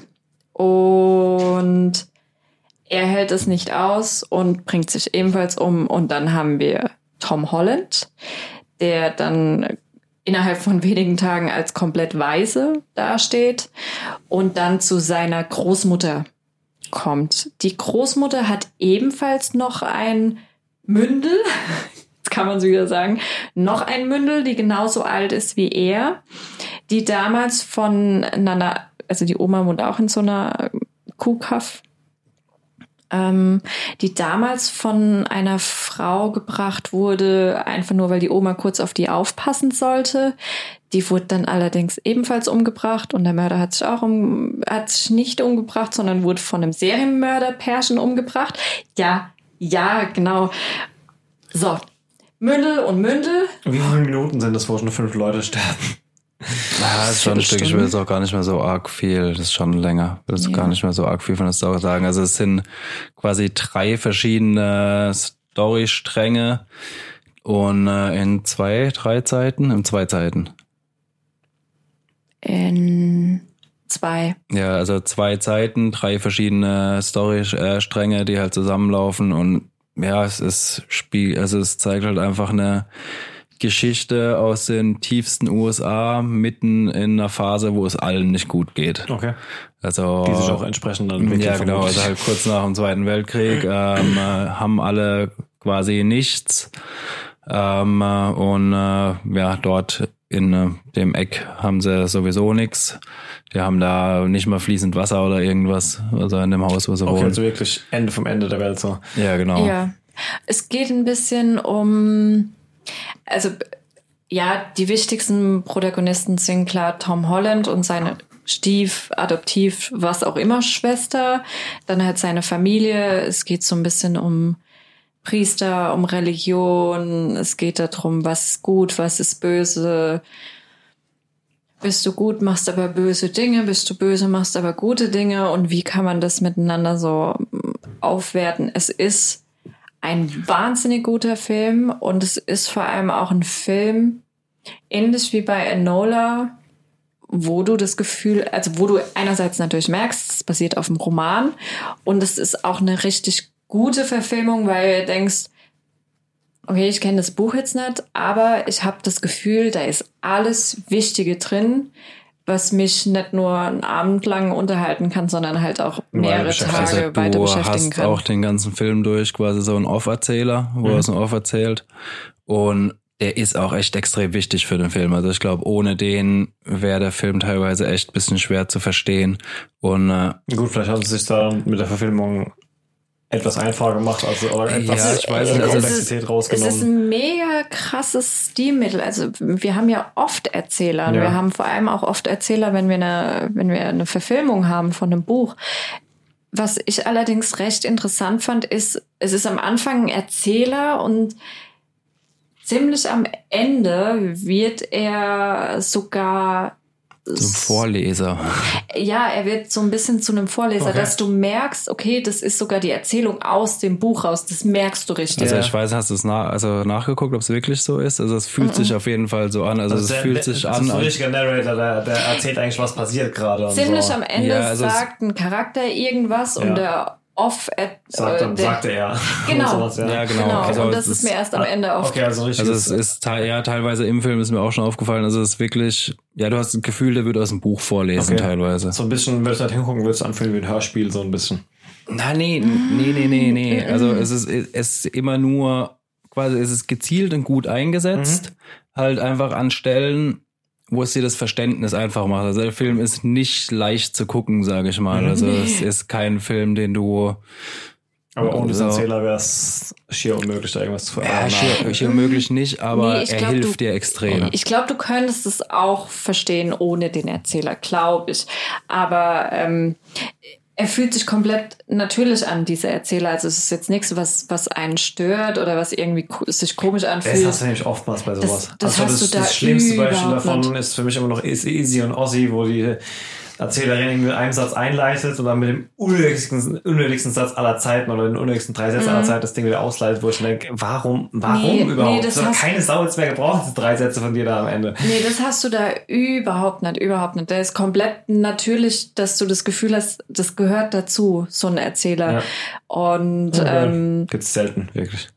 Und er hält es nicht aus und bringt sich ebenfalls um. Und dann haben wir Tom Holland, der dann innerhalb von wenigen Tagen als komplett weise dasteht und dann zu seiner Großmutter kommt. Die Großmutter hat ebenfalls noch ein Mündel, [laughs] jetzt kann man so wieder sagen, noch ein Mündel, die genauso alt ist wie er, die damals von Nana, also die Oma wohnt auch in so einer Kuhkaff, die damals von einer Frau gebracht wurde, einfach nur weil die Oma kurz auf die aufpassen sollte. Die wurde dann allerdings ebenfalls umgebracht und der Mörder hat sich auch um, hat sich nicht umgebracht, sondern wurde von einem Serienmörder Pärchen umgebracht. Ja, ja, genau. So, Mündel und Mündel. Wie viele Minuten sind das, wo schon fünf Leute sterben? Ja, ist schon ein Stück, ich will jetzt auch gar nicht mehr so arg viel, das ist schon länger, will jetzt Ja. gar nicht mehr so arg viel von der Story sagen. Also es sind quasi drei verschiedene Storystränge und äh, in zwei, drei Zeiten, in zwei Zeiten. In zwei. Ja, also zwei Zeiten, drei verschiedene Storystränge, die halt zusammenlaufen und ja, es ist Spiel, also es zeigt halt einfach eine Geschichte aus den tiefsten USA mitten in einer Phase, wo es allen nicht gut geht. Okay. Also Die sich auch entsprechend dann ja genau, also halt kurz nach dem Zweiten Weltkrieg [clears throat] ähm, äh, haben alle quasi nichts ähm, äh, und äh, ja dort in äh, dem Eck haben sie sowieso nichts. Die haben da nicht mal fließend Wasser oder irgendwas, also in dem Haus, wo sie Okay, wohnen. also wirklich Ende vom Ende der Welt so. ja genau. Ja. Es geht ein bisschen um, also ja, die wichtigsten Protagonisten sind klar Tom Holland und seine Stief, Adoptiv, was auch immer Schwester. Dann halt seine Familie. Es geht so ein bisschen um Priester, um Religion. Es geht darum, was ist gut, was ist böse. Bist du gut, machst aber böse Dinge, bist du böse, machst aber gute Dinge und wie kann man das miteinander so aufwerten? Es ist ein wahnsinnig guter Film und es ist vor allem auch ein Film, ähnlich wie bei Enola, wo du das Gefühl, also wo du einerseits natürlich merkst, es basiert auf einem Roman und es ist auch eine richtig gute Verfilmung, weil du denkst, okay, ich kenne das Buch jetzt nicht, aber ich habe das Gefühl, da ist alles Wichtige drin, was mich nicht nur einen Abend lang unterhalten kann, sondern halt auch mehrere. Tage Also weiter du beschäftigen hast kann. auch den ganzen Film durch quasi so einen Off-Erzähler, wo er aus dem Off erzählt. Und der ist auch echt extrem wichtig für den Film. Also ich glaube, ohne den wäre der Film teilweise echt ein bisschen schwer zu verstehen. Und äh, Gut, vielleicht haben sie sich da mit der Verfilmung etwas einfacher gemacht, also oder etwas Ja, ich weiß also es Komplexität Es ist rausgenommen. ein mega krasses Stilmittel. Also wir haben ja oft Erzähler. und Ja. Wir haben vor allem auch oft Erzähler, wenn wir eine, wenn wir eine Verfilmung haben von einem Buch. Was ich allerdings recht interessant fand, ist, es ist am Anfang ein Erzähler und ziemlich am Ende wird er sogar zum Vorleser. ja, er wird so ein bisschen zu einem Vorleser, Okay. dass du merkst, okay, das ist sogar die Erzählung aus dem Buch raus. Das merkst du richtig. Also Ja. ich weiß, hast du es nach, also nachgeguckt, ob es wirklich so ist? Also es fühlt sich auf jeden Fall so an. Also, es der, fühlt der, sich das an. ist so ein als- richtiger Narrator, der, der erzählt eigentlich, was passiert gerade. Ziemlich so. am Ende Ja, also sagt ein Charakter irgendwas Ja. und der off äh, Sagt, der, sagte er. [laughs] Genau. Sowas, ja. Ja, genau. genau. Also und das ist mir erst am Ende auf. Okay, also richtig. Also es ist te- ja teilweise im Film ist mir auch schon aufgefallen. Also es ist wirklich, ja, du hast das Gefühl, der wird aus dem Buch vorlesen Okay. teilweise. so ein bisschen, würdest du halt hingucken, würdest du anfühlen wie ein Hörspiel, so ein bisschen. Na, nee, nee, nee, nee, nee. Also es ist, es ist immer nur, quasi, es ist gezielt und gut eingesetzt. Halt einfach an Stellen, wo es dir das Verständnis einfach macht. Also der Film ist nicht leicht zu gucken, sage ich mal. Also es ist kein Film, den du Aber ohne diesen Erzähler wäre es schier unmöglich, da irgendwas zu ja, verändern. schier, schier möglich nicht, aber Nee, er glaub, hilft du- dir extrem. Ich glaube, du könntest es auch verstehen ohne den Erzähler, glaube ich. Aber ähm, er fühlt sich komplett natürlich an, dieser Erzähler. Also es ist jetzt nichts, was, was einen stört oder was irgendwie sich komisch Das anfühlt. hast du nämlich oftmals bei sowas. das also das, du da das schlimmste Beispiel davon nicht. ist für mich immer noch Easy und Ozzy, wo die Erzählerin mit einem Satz einleitet und dann mit dem unnötigsten, unnötigsten Satz aller Zeiten oder den unnötigsten drei Sätze aller Zeiten das Ding wieder ausleitet, wo ich denke, warum, warum Mhm. Nee, nee, überhaupt? das das hast- keine Sau jetzt mehr gebraucht, diese drei Sätze von dir da am Ende. Nee, das hast du da überhaupt nicht, überhaupt nicht. Der ist komplett natürlich, dass du das Gefühl hast, das gehört dazu, so ein Erzähler. Ja. Und ähm, Gibt's selten, wirklich.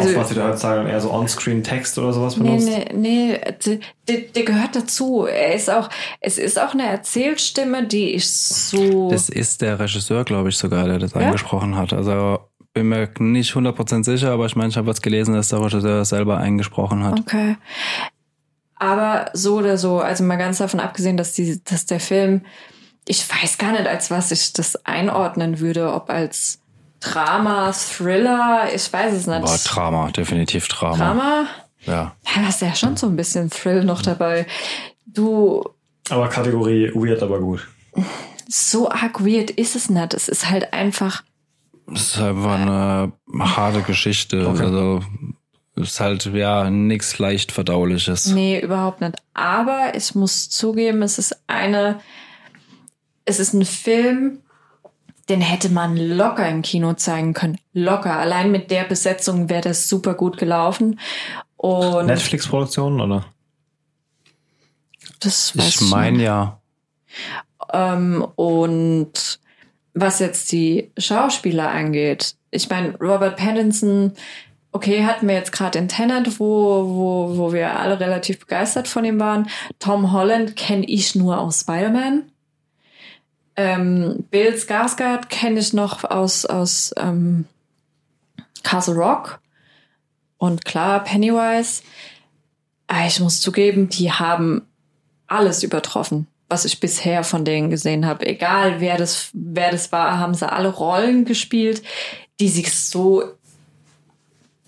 Also Oftmals wird heutzutage eher so On-Screen-Text oder sowas Nee, benutzt. nee, nee, d- der, der gehört dazu. Er ist auch, es ist auch eine Erzählstimme, die ich so. Das ist der Regisseur, glaube ich, sogar, der das eingesprochen hat. Also bin mir nicht 100% sicher, aber ich meine, ich habe was gelesen, dass der Regisseur selber eingesprochen hat. Okay. Aber so oder so, also mal ganz davon abgesehen, dass, die, dass der Film, ich weiß gar nicht, als was ich das einordnen würde, ob als Drama, Thriller, ich weiß es nicht. Boah, Drama, definitiv Drama. Drama? Ja. Ja, da ist ja schon so ein bisschen Thrill noch dabei. Du, Aber Kategorie weird, aber gut. so arg weird ist es nicht. Es ist halt einfach Das ist einfach eine harte Geschichte. Okay. Also ist halt ja nichts leicht verdauliches. Nee, überhaupt nicht. Aber ich muss zugeben, es ist eine, es ist ein Film, den hätte man locker im Kino zeigen können. Locker. Allein mit der Besetzung wäre das super gut gelaufen. Und Netflix-Produktion, oder? das weiß Ich meine ja. Ähm, und was jetzt die Schauspieler angeht, ich meine, Robert Pattinson, okay, hatten wir jetzt gerade in Tenet, wo, wo, wo wir alle relativ begeistert von ihm waren. Tom Holland kenne ich nur aus Spider-Man. Ähm, Bill Skarsgård kenne ich noch aus, aus ähm, Castle Rock. Und klar, Pennywise. Aber ich muss zugeben, die haben alles übertroffen, was ich bisher von denen gesehen habe. Egal wer das, wer das war, haben sie alle Rollen gespielt, die sich so,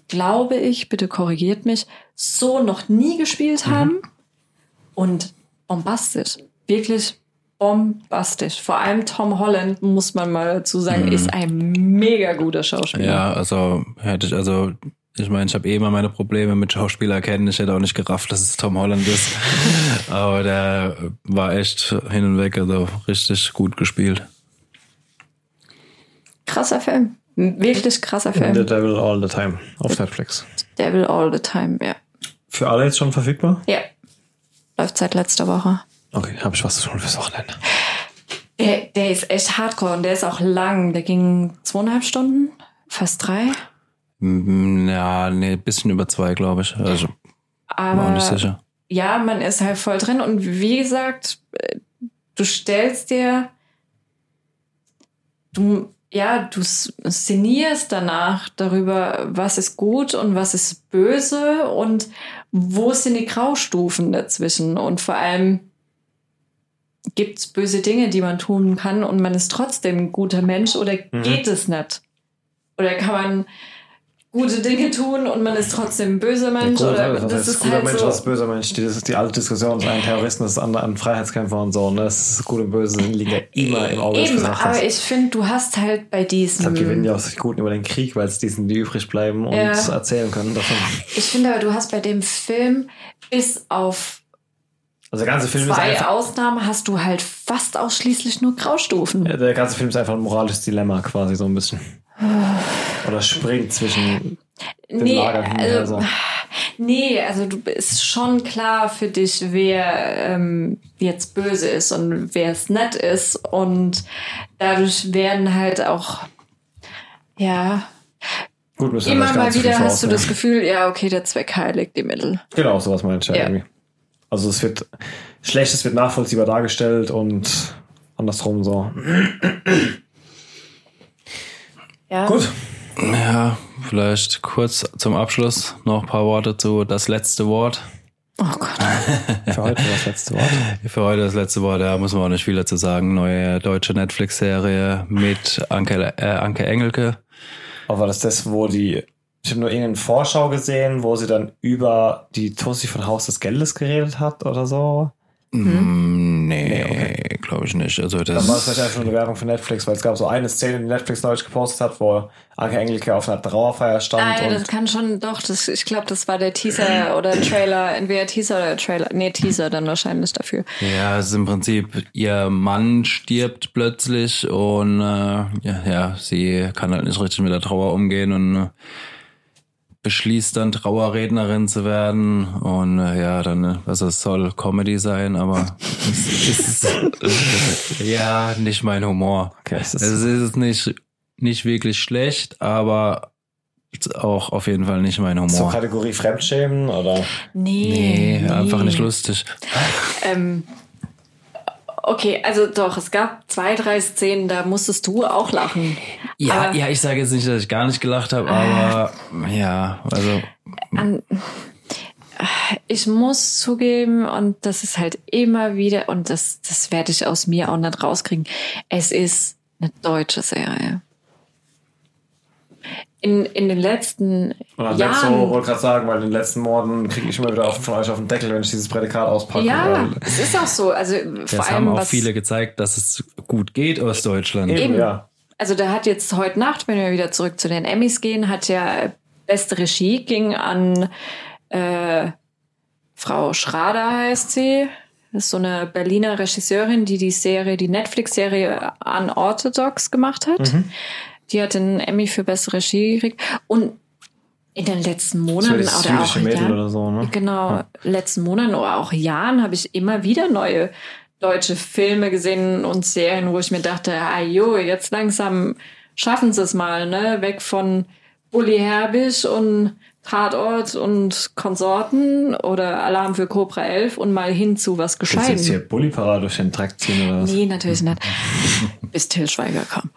glaube ich, bitte korrigiert mich, so noch nie gespielt haben. Und bombastisch. Wirklich bombastisch. Vor allem Tom Holland, muss man mal dazu sagen, ist ein mega guter Schauspieler. Ja, also hätte ich, also ich meine, ich habe eh immer meine Probleme mit Schauspieler erkennen. Ich hätte auch nicht gerafft, dass es Tom Holland ist. [laughs] Aber der war echt hin und weg, also richtig gut gespielt. Krasser Film. Wirklich krasser The Film. Devil All the Time auf Netflix. Devil All the Time, ja. Für alle jetzt schon verfügbar? Ja. Läuft seit letzter Woche. Okay, habe ich was zu tun fürs Wochenende. Der, der ist echt hardcore und der ist auch lang. Der ging zweieinhalb Stunden, fast drei. Mm, Ja, nee, bisschen über zwei, glaube ich. Also, Aber auch nicht sicher. ja, man ist halt voll drin. Und wie gesagt, äh, du stellst dir, du, ja, du szenierst danach darüber, was ist gut und was ist böse und wo sind die Graustufen dazwischen. Und vor allem gibt's böse Dinge, die man tun kann und man ist trotzdem ein guter Mensch oder geht es nicht? Oder kann man gute Dinge tun und man ist trotzdem ein böser Mensch? Gut, oder das das heißt, ist guter halt Mensch, so. was ist böser Mensch. Die, das ist die alte Diskussion. Das ist ein Terroristen, das ist ein, ein Freiheitskämpfer und so. Ne? Das ist gut und böse liegen ja [laughs] immer im Auge Eben, aber ich finde, du hast halt bei diesem. Deshalb gewinnen ja auch die Guten über den Krieg, weil es die sind, die übrig bleiben und Ja. erzählen können davon. Ich finde aber, du hast bei dem Film bis auf Also der ganze Film ist zwei einfach, Ausnahmen hast du halt fast ausschließlich nur Graustufen. ja, der ganze Film ist einfach ein moralisches Dilemma quasi so ein bisschen. [sighs] Oder springt zwischen den nee, Lagern also, So. [sighs] nee, also du ist schon klar für dich, wer ähm, jetzt böse ist und wer es nett ist. Und dadurch werden halt auch, ja, Gut, immer mal wieder hast du das Gefühl, ja, okay, der Zweck heiligt die Mittel. Genau, sowas meine ich Ja. irgendwie. Also es wird Schlechtes wird nachvollziehbar dargestellt und andersrum so. Ja. Gut. Ja, vielleicht kurz zum Abschluss noch ein paar Worte zu das letzte Wort. Oh Gott. Für heute das letzte Wort. Für heute das letzte Wort, da muss man auch nicht viel dazu sagen. Neue deutsche Netflix-Serie mit Anke, äh, Anke Engelke. Aber war das das, wo die. Ich habe nur irgendeine Vorschau gesehen, wo sie dann über die Tussi von Haus des Geldes geredet hat oder so. Mm, Nee, Nee, okay. glaube ich nicht. Also Dann war es das, vielleicht einfach nur eine Werbung für Netflix, weil es gab so eine Szene, die Netflix neulich gepostet hat, wo Anke Engelke auf einer Trauerfeier stand Nein, das kann schon, doch, das, ich glaube, das war der Teaser oder Trailer, entweder Teaser oder Trailer. Nee, Teaser dann wahrscheinlich dafür. ja, es ist im Prinzip, ihr Mann stirbt plötzlich und äh, ja, ja, sie kann halt nicht richtig mit der Trauer umgehen und äh, beschließt dann Trauerrednerin zu werden und äh, ja, dann, äh, also es soll Comedy sein, aber [laughs] es ist [laughs] ja nicht mein Humor. Okay, es es ist- ist nicht, nicht wirklich schlecht, aber auch auf jeden Fall nicht mein zur Humor. Kategorie Fremdschämen oder Nee. Nee, einfach nicht lustig. Ähm, okay, also doch, es gab zwei, drei Szenen, da musstest du auch lachen. Ja, Aber- ja, ich sage jetzt nicht, dass ich gar nicht gelacht habe, aber ja, also An, ich muss zugeben, und das ist halt immer wieder, und das, das werde ich aus mir auch nicht rauskriegen, es ist eine deutsche Serie. In, in den letzten Oder jetzt so, Jahren. wollte gerade sagen, weil in den letzten Morden kriege ich immer wieder auf, von euch auf den Deckel, wenn ich dieses Prädikat auspacke. ja, weil- es ist auch so. Also vor das allem haben auch was, viele gezeigt, dass es gut geht aus Deutschland. Eben, Eben. ja. Also da hat jetzt heute Nacht, wenn wir wieder zurück zu den Emmys gehen, hat ja beste Regie ging an äh, Frau Schrader heißt sie. Das ist so eine Berliner Regisseurin, die die Serie, die Netflix-Serie Unorthodox gemacht hat. Mhm. Die hat den Emmy für beste Regie gekriegt. Und in den letzten So Monaten das oder auch Jahren, oder so, ne? genau, letzten Monaten oder auch Jahren habe ich immer wieder neue deutsche Filme gesehen und Serien, wo ich mir dachte, ah jo, jetzt langsam schaffen sie es mal, ne? Weg von Bully Herbig und Tatort und Konsorten oder Alarm für Cobra 11 und mal hin zu was Willst du jetzt hier Bulli-Parade durch den Dreck ziehen oder was? Nee, natürlich nicht. [laughs] Bis Till Schweiger kam.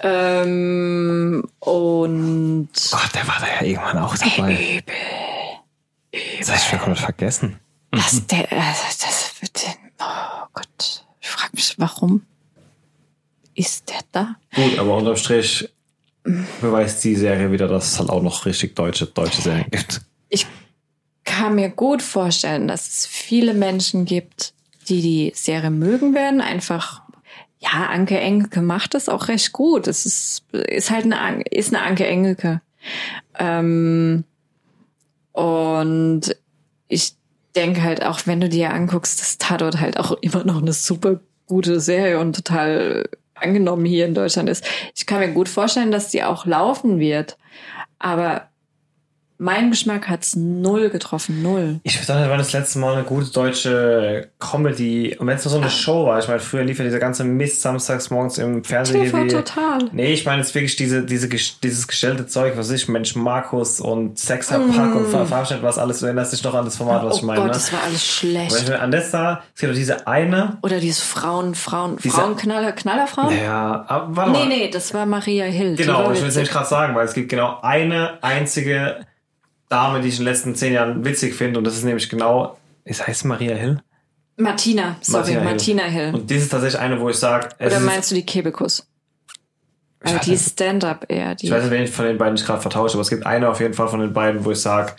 Ähm, und Gott, der war da ja irgendwann auch dabei. Das hab ich schon komplett vergessen. das, der, äh, das wird den, oh Gott, ich frage mich, warum ist der da? Gut, aber unterm Strich beweist die Serie wieder, dass es halt auch noch richtig deutsche, deutsche Serien gibt. Ich kann mir gut vorstellen, dass es viele Menschen gibt, die die Serie mögen werden, einfach ja, Anke Engelke macht das auch recht gut. Es ist, ist halt eine, ist eine Anke Engelke. Ähm, und ich denke halt auch, wenn du dir anguckst, dass Tatort halt auch immer noch eine super gute Serie und total angenommen hier in Deutschland ist. Ich kann mir gut vorstellen, dass die auch laufen wird. Aber mein Geschmack hat's null getroffen, null. Ich weiß nicht, wann das letzte Mal eine gute deutsche Comedy, und wenn es nur so eine Show war, ich meine, früher lief ja dieser ganze Mist samstags morgens im Fernsehen. TV total. Nee, ich meine jetzt wirklich diese, diese, dieses gestellte Zeug, was ich, Mensch Markus und Sexer Pack und Ver- Verabschiedet, was alles, du erinnerst dich noch an das Format, was oh ich meine, Gott, ne? das war alles Weil ich schlecht. mir an das da, es gibt doch diese eine, Oder diese Frauen, Frauen, Diese- Frauenknaller, Knallerfrauen? ja, aber warte Nee, mal. nee, das war Maria Hill. Genau, ich will es nämlich gerade sagen, weil es gibt genau eine einzige Dame, die ich in den letzten zehn Jahren witzig finde und das ist nämlich genau, es heißt Maria Hill. Martina, sorry, Martina Martina, Hill. Hill. Und das ist tatsächlich eine, wo ich sage, Oder meinst du die Kebekus? Also die nicht. Stand-up eher. Die ich weiß nicht, wen ich von den beiden ich gerade vertausche, aber es gibt eine auf jeden Fall von den beiden, wo ich sage,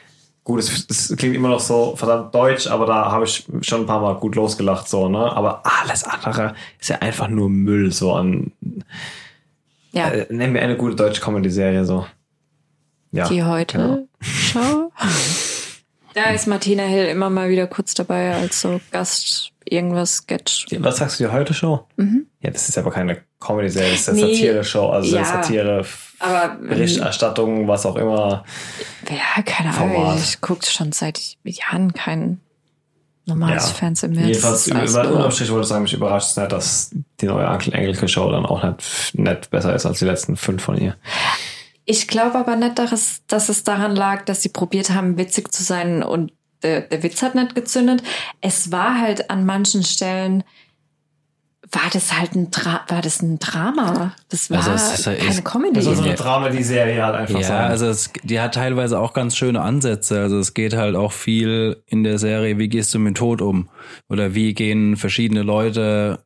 gut, es, es klingt immer noch so verdammt deutsch, aber da habe ich schon ein paar Mal gut losgelacht, so, ne? Aber alles andere ist ja einfach nur Müll, so an, ja, äh, nenn mir eine gute deutsche Comedy-Serie, so. Ja. die heute genau. Schau. Da ist Martina Hill immer mal wieder kurz dabei als so Gast irgendwas Sketch. Was sagst du, die Heute-Show? Ja, das ist aber keine Comedy-Serie, das ist eine Mhm. Nee. Satire-Show, also Ja. Satire, Aber ähm, Berichterstattung, was auch immer. ja, keine Ahnung. Format. Ich gucke schon seit Jahren kein normales Ja. Fernsehen mehr. Jedenfalls, nur- unterm Strich wollte ich sagen, mich überrascht es nicht, dass die neue Uncle Engelke Show dann auch nicht, nicht besser ist als die letzten fünf von ihr. Ich glaube aber nicht, dass es, dass es daran lag, dass sie probiert haben, witzig zu sein und der, der Witz hat nicht gezündet. Es war halt an manchen Stellen, war das halt ein, Dra war das ein Drama. Das war Also es ist ja keine echt- Comedy. Das ist so eine Drama, die Serie halt einfach Ja, sein. also es, die hat teilweise auch ganz schöne Ansätze. Also es geht halt auch viel in der Serie, wie gehst du mit Tod um? Oder wie gehen verschiedene Leute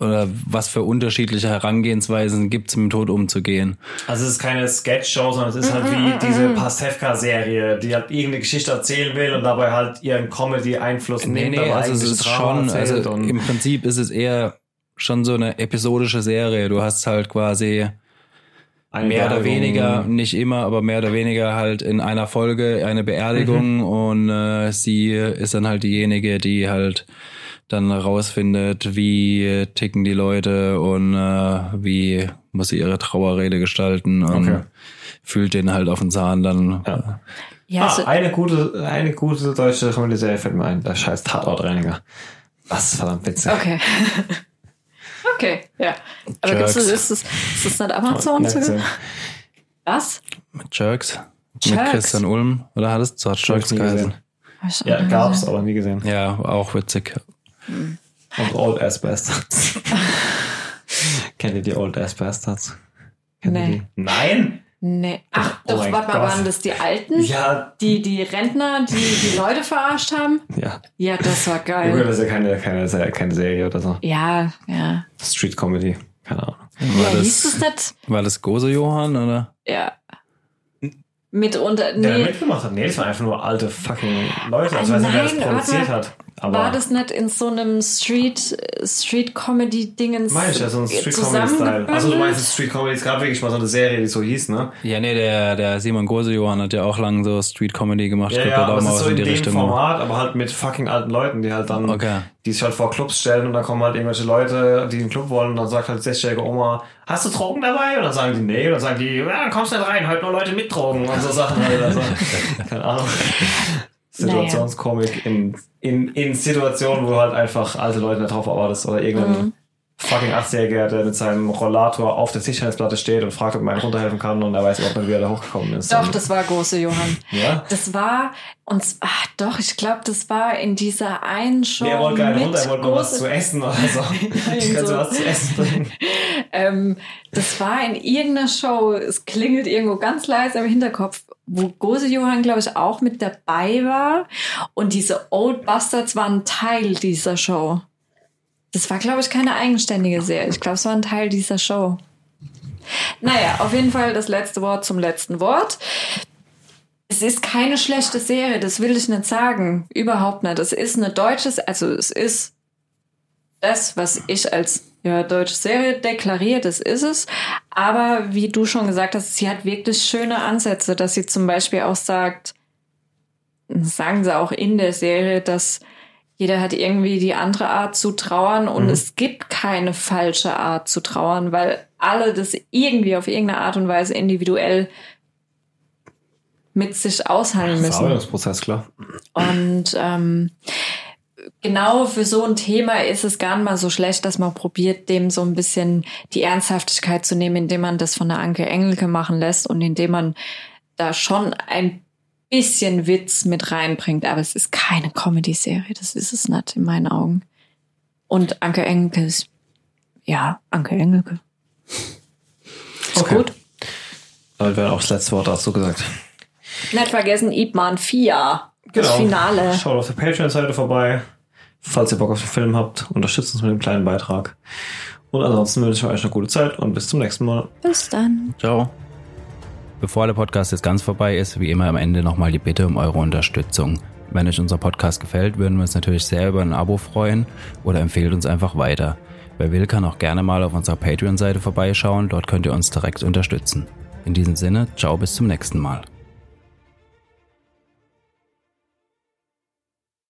oder was für unterschiedliche Herangehensweisen gibt's mit dem Tod umzugehen? Also es ist keine Sketch-Show, sondern es ist halt wie diese Pastewka-Serie, die halt irgendeine Geschichte erzählen will und dabei halt ihren Comedy-Einfluss Nee, nimmt, nee, also es ist schon, also und im Prinzip ist es eher schon so eine episodische Serie. Du hast halt quasi eine mehr oder weniger, nicht immer, aber mehr oder weniger halt in einer Folge eine Beerdigung Mhm. und äh, sie ist dann halt diejenige, die halt dann rausfindet, wie ticken die Leute und äh, wie muss sie ihre Trauerrede gestalten und Okay. fühlt den halt auf den Zahn dann. Ja. ja, Ah, so, eine gute, eine gute deutsche Comedy-Serie fällt mir ein, der scheiß Tatortreiniger. Das ist verdammt witzig. okay. [laughs] okay, ja. Aber gibt's, ist, das, ist das nicht Amazon sogar? so. Was? Mit Jerks. Mit Jerks. Christian Ulm. Oder hat es so hat Jerks geheißen? gesehen. Ja, gab's, aber nie gesehen. Ja, auch witzig. Und Old Ass Bastards. [laughs] Kennt ihr die Old Ass Bastards? Kennt Nee. die? Nein? Nee. Ach, Oh doch, mein warte mal, waren das die Alten? Ja, Die, die Rentner, die die Leute verarscht haben? ja. Ja, das war Gut, geil. das ist ja keine, keine, das ist ja keine Serie oder so. Ja, ja. Street Comedy. Keine Ahnung. War, ja, hieß das, es nicht? war das Gose Johann oder? Ja. Mitunter, Der nee. mitgemacht hat? Nee, das waren einfach nur alte fucking Leute. Ich weiß nicht, wer das produziert hat. Aber War das nicht in so einem Street, Street Comedy Dingens ich ja, so ein Street Comedy Style. Also du meinst Street Comedy, es gab wirklich mal so eine Serie, die so hieß, ne? Ja, nee, der, der Simon Gose-Johann hat ja auch lang so Street Comedy gemacht. Ja, Ich ja, aber es ist mal so was in dem gemacht. Format, aber halt mit fucking alten Leuten, die halt dann, Okay. die sich halt vor Clubs stellen und dann kommen halt irgendwelche Leute, die in den Club wollen und dann sagt halt die 60-jährige Oma, hast du Drogen dabei? Und dann sagen die, nee, und dann sagen die, ja, kommst nicht rein, heute nur Leute mit Drogen und so Sachen halt. Also, [laughs] keine Ahnung. Situationskomik in, in, in Situationen, wo halt einfach alte Leute nicht drauf erwartest oder irgendein fucking 80-Jähriger, der mit seinem Rollator auf der Sicherheitsplatte steht und fragt, ob man runterhelfen kann und er weiß überhaupt nicht, wie er da hochgekommen ist. Doch, das war große Johann. Ja? Das war, und ach, doch, ich glaube, das war in dieser einen Show. Nee, er wollte gar nicht runter, er wollte nur was zu essen oder so. [laughs] Ich kann so. so was zu essen bringen. Ähm, das war in irgendeiner Show, es klingelt irgendwo ganz leise im Hinterkopf, wo Gose Johann, glaube ich, auch mit dabei war. Und diese Old Bastards waren Teil dieser Show. Das war, glaube ich, keine eigenständige Serie. Ich glaube, es war ein Teil dieser Show. Naja, auf jeden Fall das letzte Wort zum letzten Wort. Es ist keine schlechte Serie, das will ich nicht sagen. Überhaupt nicht. Es ist eine deutsche, also es ist das, was ich als ja, deutsche Serie deklariert, das ist es. Aber wie du schon gesagt hast, sie hat wirklich schöne Ansätze, dass sie zum Beispiel auch sagt, sagen sie auch in der Serie, dass jeder hat irgendwie die andere Art zu trauern und es gibt keine falsche Art zu trauern, weil alle das irgendwie auf irgendeine Art und Weise individuell mit sich aushandeln müssen. Verarbeitungsprozess, klar. Und ähm, genau für so ein Thema ist es gar nicht mal so schlecht, dass man probiert, dem so ein bisschen die Ernsthaftigkeit zu nehmen, indem man das von der Anke Engelke machen lässt und indem man da schon ein bisschen Witz mit reinbringt. Aber es ist keine Comedy-Serie, das ist es nicht in meinen Augen. Und Anke Engelke ist, ja, Anke Engelke. Ist Okay. gut. Damit wäre auch das letzte Wort dazu gesagt. Nicht vergessen, Ip Man 4. Das Finale. Schaut auf der Patreon-Seite vorbei. Falls ihr Bock auf den Film habt, unterstützt uns mit einem kleinen Beitrag. Und ansonsten wünsche ich euch eine gute Zeit und bis zum nächsten Mal. Bis dann. Ciao. Bevor der Podcast jetzt ganz vorbei ist, wie immer am Ende nochmal die Bitte um eure Unterstützung. Wenn euch unser Podcast gefällt, würden wir uns natürlich sehr über ein Abo freuen oder empfehlt uns einfach weiter. Wer will, kann auch gerne mal auf unserer Patreon-Seite vorbeischauen, dort könnt ihr uns direkt unterstützen. In diesem Sinne, ciao bis zum nächsten Mal.